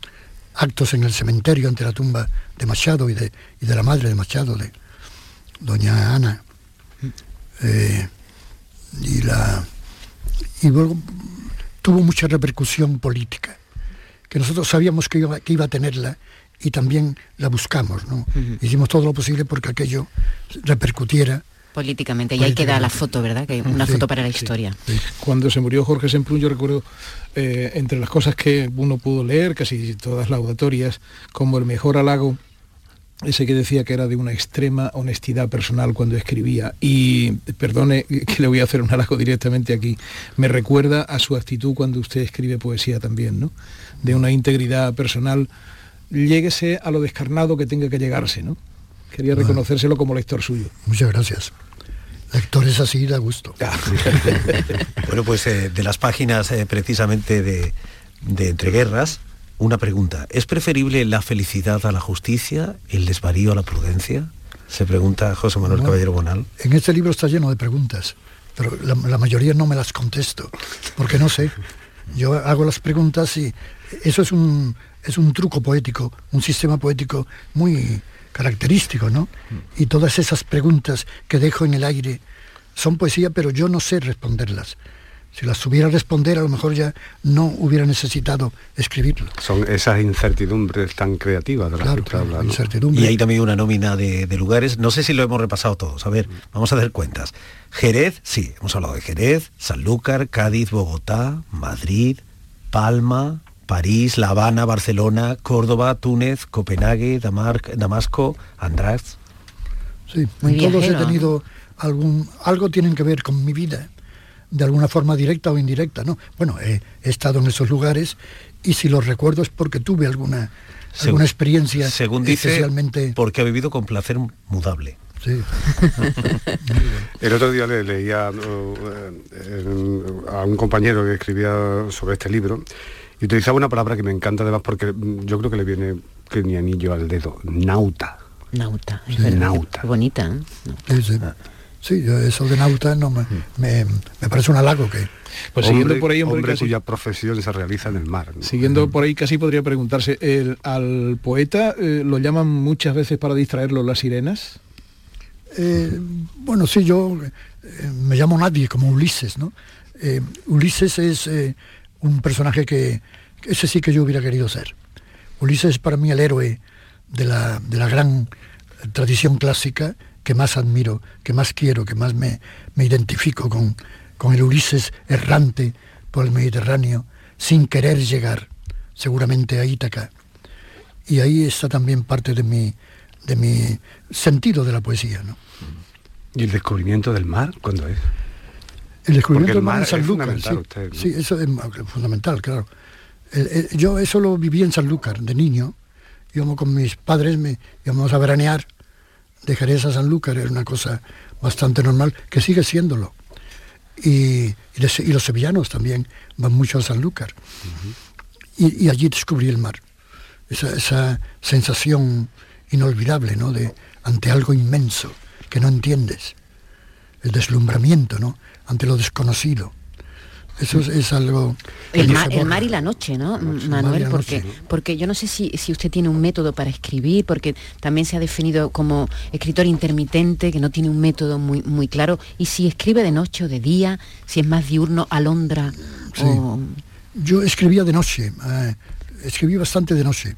Speaker 5: actos en el cementerio ante la tumba de Machado y de, y de la madre de Machado, de doña Ana. Eh, y la y luego tuvo mucha repercusión política, que nosotros sabíamos que iba, que iba a tenerla y también la buscamos, ¿no? Hicimos todo lo posible porque aquello repercutiera
Speaker 9: políticamente. Y ahí queda la foto, ¿verdad? Que una foto para la historia.
Speaker 7: Cuando se murió Jorge Semprún, yo recuerdo, eh, entre las cosas que uno pudo leer, casi todas laudatorias, como el mejor halago ese que decía que era de una extrema honestidad personal cuando escribía. Y perdone que le voy a hacer un halago directamente aquí, me recuerda a su actitud cuando usted escribe poesía también, ¿no? De una integridad personal, lléguese a lo descarnado que tenga que llegarse, ¿no? Quería reconocérselo como lector suyo.
Speaker 5: Muchas gracias. Lector es así, da gusto.
Speaker 6: bueno, pues eh, de las páginas eh, precisamente de, de Entreguerras, una pregunta. ¿Es preferible la felicidad a la justicia, el desvarío a la prudencia? Se pregunta José Manuel Caballero Bonal.
Speaker 5: En este libro está lleno de preguntas, pero la, mayoría no me las contesto, porque no sé. Yo hago las preguntas y eso es un, es un truco poético, un sistema poético muy característico, ¿no? Y todas esas preguntas que dejo en el aire son poesía, pero yo no sé responderlas. Si las supiera responder, a lo mejor ya no hubiera necesitado escribirlo.
Speaker 8: Son esas incertidumbres tan creativas de las que habla,
Speaker 6: Y hay también una nómina de, lugares, no sé si lo hemos repasado todos, a ver, vamos a hacer cuentas. Jerez, sí, hemos hablado de Jerez, Sanlúcar, Cádiz, Bogotá, Madrid, Palma, París, La Habana, Barcelona, Córdoba, Túnez, Copenhague, Damasco, András.
Speaker 5: Sí, en todos he tenido algún, algo tienen que ver con mi vida de alguna forma directa o indirecta, ¿no? Bueno, he, estado en esos lugares y si los recuerdo es porque tuve alguna, alguna experiencia
Speaker 6: según dice, especialmente... porque ha vivido con placer mudable.
Speaker 5: Sí.
Speaker 8: El otro día le leía uh, a un compañero que escribía sobre este libro y utilizaba una palabra que me encanta además porque yo creo que le viene que ni anillo al dedo, nauta.
Speaker 9: Nauta,
Speaker 8: nauta.
Speaker 9: Bonita.
Speaker 5: ¿eh? Sí, Sí, eso de nauta no me, me, parece un halago que...
Speaker 8: Pues siguiendo por ahí, hombre, cuya profesión se realiza en el mar.
Speaker 7: Siguiendo por ahí, casi podría preguntarse, el, ¿al poeta eh, lo llaman muchas veces para distraerlo las sirenas?
Speaker 5: Eh, bueno, sí, yo eh, me llamo nadie, como Ulises, ¿no? Ulises es un personaje que, ese sí que yo hubiera querido ser. Ulises es para mí el héroe de la, de la gran tradición clásica que más admiro, que más quiero, que más me, identifico con, con el Ulises errante por el Mediterráneo, sin querer llegar seguramente a Ítaca. Y ahí está también parte de mi, de mi sentido de la poesía. ¿no?
Speaker 8: ¿Y el descubrimiento del mar cuándo es?
Speaker 5: El descubrimiento del mar en Sanlúcar. Sí, eso es fundamental, claro. yo eso lo viví en Sanlúcar, de niño. Íbamos con mis padres, me, íbamos a veranear de Jerez a Sanlúcar era una cosa bastante normal, que sigue siéndolo. Y, los sevillanos también van mucho a Sanlúcar. y, allí descubrí el mar. Esa, sensación inolvidable, ¿no? De, ante algo inmenso que no entiendes. El deslumbramiento, ¿no? Ante lo desconocido. Eso es, algo...
Speaker 9: El, mar, y la noche, ¿no, Manuel? Porque, porque yo no sé si, usted tiene un método para escribir, porque también se ha definido como escritor intermitente, que no tiene un método muy, muy claro, y si escribe de noche o de día, si es más diurno, alondra
Speaker 5: Yo escribía de noche, eh, escribí bastante de noche,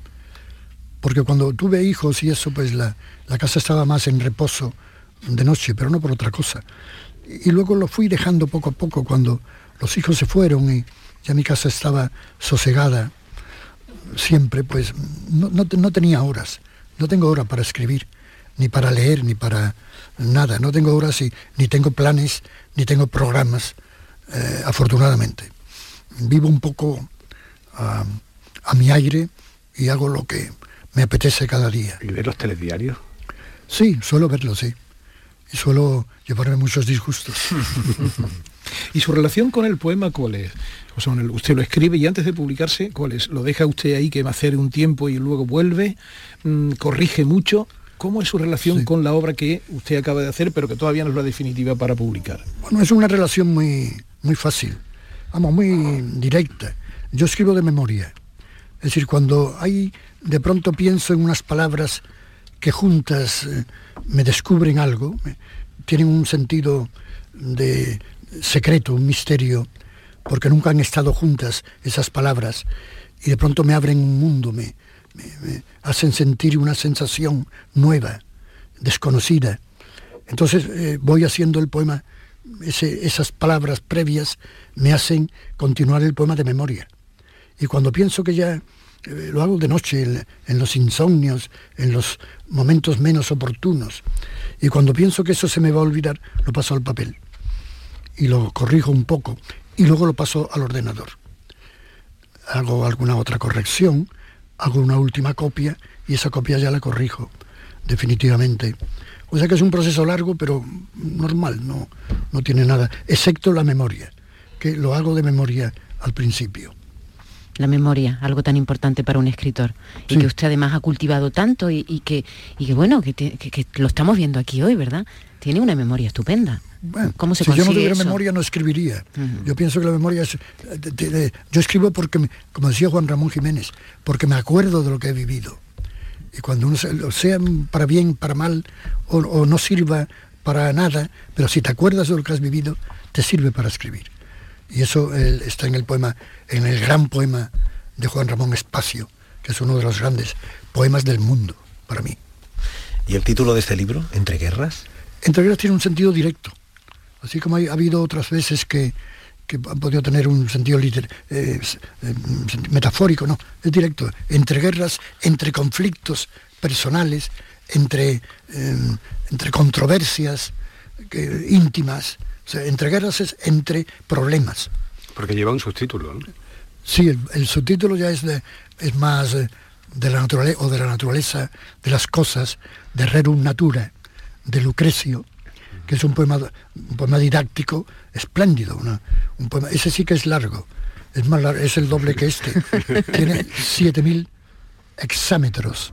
Speaker 5: porque cuando tuve hijos y eso, pues la, la casa estaba más en reposo de noche, pero no por otra cosa. Y luego lo fui dejando poco a poco cuando los hijos se fueron y ya mi casa estaba sosegada siempre, pues no, tenía horas, no tengo hora para escribir, ni para leer, ni para nada, no tengo horas y ni tengo planes, ni tengo programas, eh, afortunadamente. Vivo un poco a, mi aire y hago lo que me apetece cada día.
Speaker 8: ¿Y ver los telediarios?
Speaker 5: Sí, suelo verlos, sí. Y suelo llevarme muchos disgustos.
Speaker 7: ¿Y su relación con el poema cuál es? usted lo escribe y antes de publicarse, ¿cuál es? ¿Lo deja usted ahí que va a hacer un tiempo y luego vuelve? Mm, ¿Corrige mucho? ¿Cómo es su relación con la obra que usted acaba de hacer, pero que todavía no es la definitiva para publicar?
Speaker 5: Bueno, es una relación muy, muy fácil, vamos, muy directa. Yo escribo de memoria. Es decir, cuando hay, de pronto pienso en unas palabras que juntas eh, me descubren algo, tienen un sentido de secreto, un misterio, porque nunca han estado juntas esas palabras y de pronto me abren un mundo, me, hacen sentir una sensación nueva, desconocida. Entonces eh, voy haciendo el poema, esas palabras previas me hacen continuar el poema de memoria. Y cuando pienso que ya eh, lo hago de noche, en, en, los insomnios, en los momentos menos oportunos, y cuando pienso que eso se me va a olvidar, lo paso al papel y lo corrijo un poco y luego lo paso al ordenador. Hago alguna otra corrección, hago una última copia y esa copia ya la corrijo definitivamente. O sea que es un proceso largo, pero normal, no, no tiene nada, excepto la memoria, que lo hago de memoria al principio.
Speaker 9: La memoria, algo tan importante para un escritor, y que usted además ha cultivado tanto y, que, y que, bueno, que lo estamos viendo aquí hoy, ¿verdad? Tiene una memoria estupenda.
Speaker 5: ¿Cómo se si yo no tuviera memoria no escribiría. Yo pienso que la memoria es... yo escribo porque, como decía Juan Ramón Jiménez, porque me acuerdo de lo que he vivido. Y cuando uno, sea para bien, para mal, o, no sirva para nada, pero si te acuerdas de lo que has vivido, te sirve para escribir. Y eso está en el poema, en el gran poema de Juan Ramón Espacio, que es uno de los grandes poemas del mundo para mí.
Speaker 6: ¿Y el título de este libro, Entre Guerras?
Speaker 5: Entre Guerras tiene un sentido directo así como ha habido otras veces que, han podido tener un sentido eh, eh, metafórico, no, es directo, entre guerras, entre conflictos personales, entre, em, entre controversias íntimas, entre guerras es entre problemas.
Speaker 8: Porque lleva un subtítulo. ¿no?
Speaker 5: Sí, el, subtítulo ya es, es más eh, de la naturaleza o de la naturaleza de las cosas, de Rerum Natura, de Lucrecio, que es un poema, un poema didáctico espléndido. un poema, ese sí que es largo, es, más es el doble que este. Tiene 7.000 hexámetros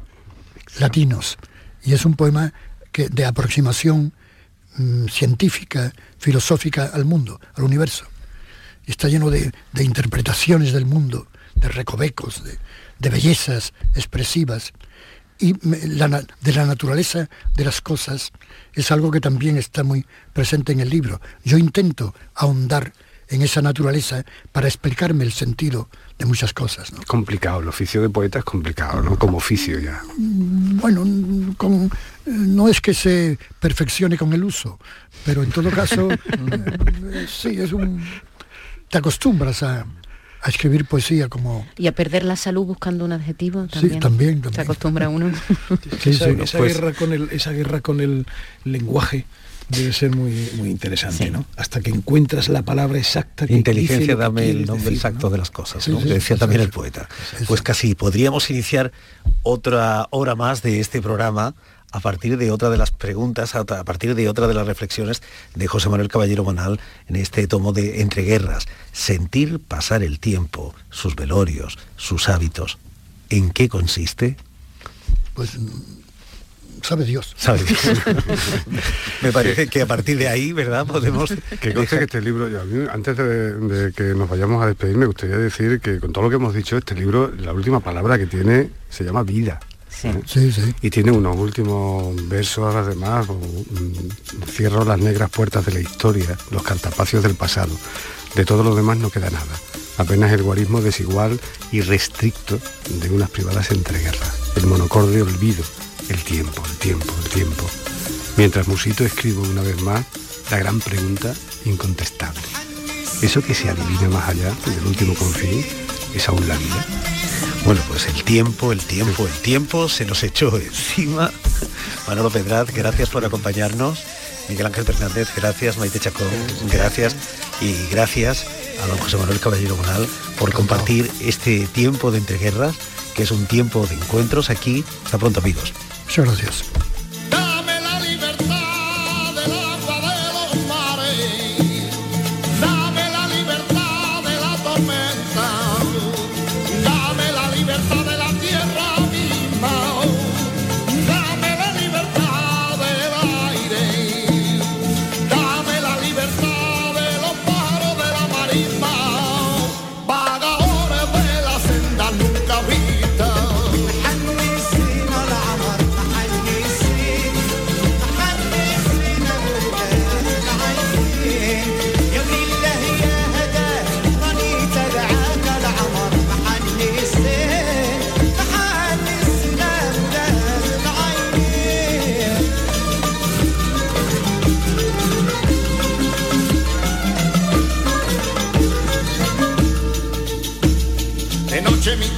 Speaker 5: latinos y es un poema que, de aproximación mm, científica, filosófica al mundo, al universo. Y está lleno de, interpretaciones del mundo, de recovecos, de bellezas expresivas y de la naturaleza de las cosas es algo que también está muy presente en el libro. Yo intento ahondar en esa naturaleza para explicarme el sentido de muchas cosas. ¿no?
Speaker 8: Complicado, el oficio de poeta es complicado, ¿no? Como oficio ya.
Speaker 5: Mm, bueno, con, no es que se perfeccione con el uso, pero en todo caso, eh, sí, es un... Te acostumbras a, a escribir poesía como...
Speaker 9: Y a perder la salud buscando un adjetivo
Speaker 5: también. Sí, también,
Speaker 9: Se acostumbra uno.
Speaker 7: esa, pues guerra con el, esa guerra con el lenguaje debe ser muy, muy interesante, ¿no? Hasta que encuentras la palabra exacta que
Speaker 6: Inteligencia, dame el nombre exacto de las cosas, ¿no? decía también el poeta. Pues casi podríamos iniciar otra hora más de este programa a partir de otra de las preguntas, a partir de otra de las reflexiones de José Manuel Caballero Bonal en este tomo de Entre Guerras. Sentir pasar el tiempo, sus velorios, sus hábitos. ¿En qué consiste?
Speaker 5: Pues sabe Dios.
Speaker 6: Sabe Dios. Me parece que a partir de ahí, ¿verdad? Podemos...
Speaker 8: Que conste que este libro, antes de, de, que nos vayamos a despedir, me gustaría decir que con todo lo que hemos dicho, este libro, la última palabra que tiene se llama vida. Y tiene unos últimos versos además, cierro las negras puertas de la historia, los cartapacios del pasado. De todo lo demás no queda nada. Apenas el guarismo desigual y restricto de unas privadas entreguerras. El monocorde olvido, el tiempo, el tiempo, el tiempo. Mientras Musito escribo una vez más la gran pregunta incontestable. ¿Eso que se adivina más allá del último confín es aún la vida?
Speaker 6: Bueno, pues el tiempo, el tiempo, el tiempo se nos echó encima. Manolo Pedraz, gracias por acompañarnos. Miguel Ángel Fernández, gracias. Maite Chacón, gracias. Y gracias a don José Manuel Caballero Bonal por compartir este tiempo de entreguerras, que es un tiempo de encuentros aquí. Hasta pronto, amigos.
Speaker 5: Muchas gracias.
Speaker 10: Dame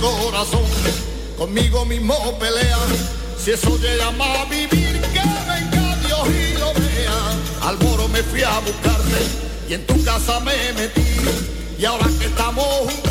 Speaker 10: corazón, conmigo mismo pelea. Si eso te llama a vivir, que venga Dios y lo vea. Al moro me fui a buscarte y en tu casa me metí. Y ahora que estamos juntitos, me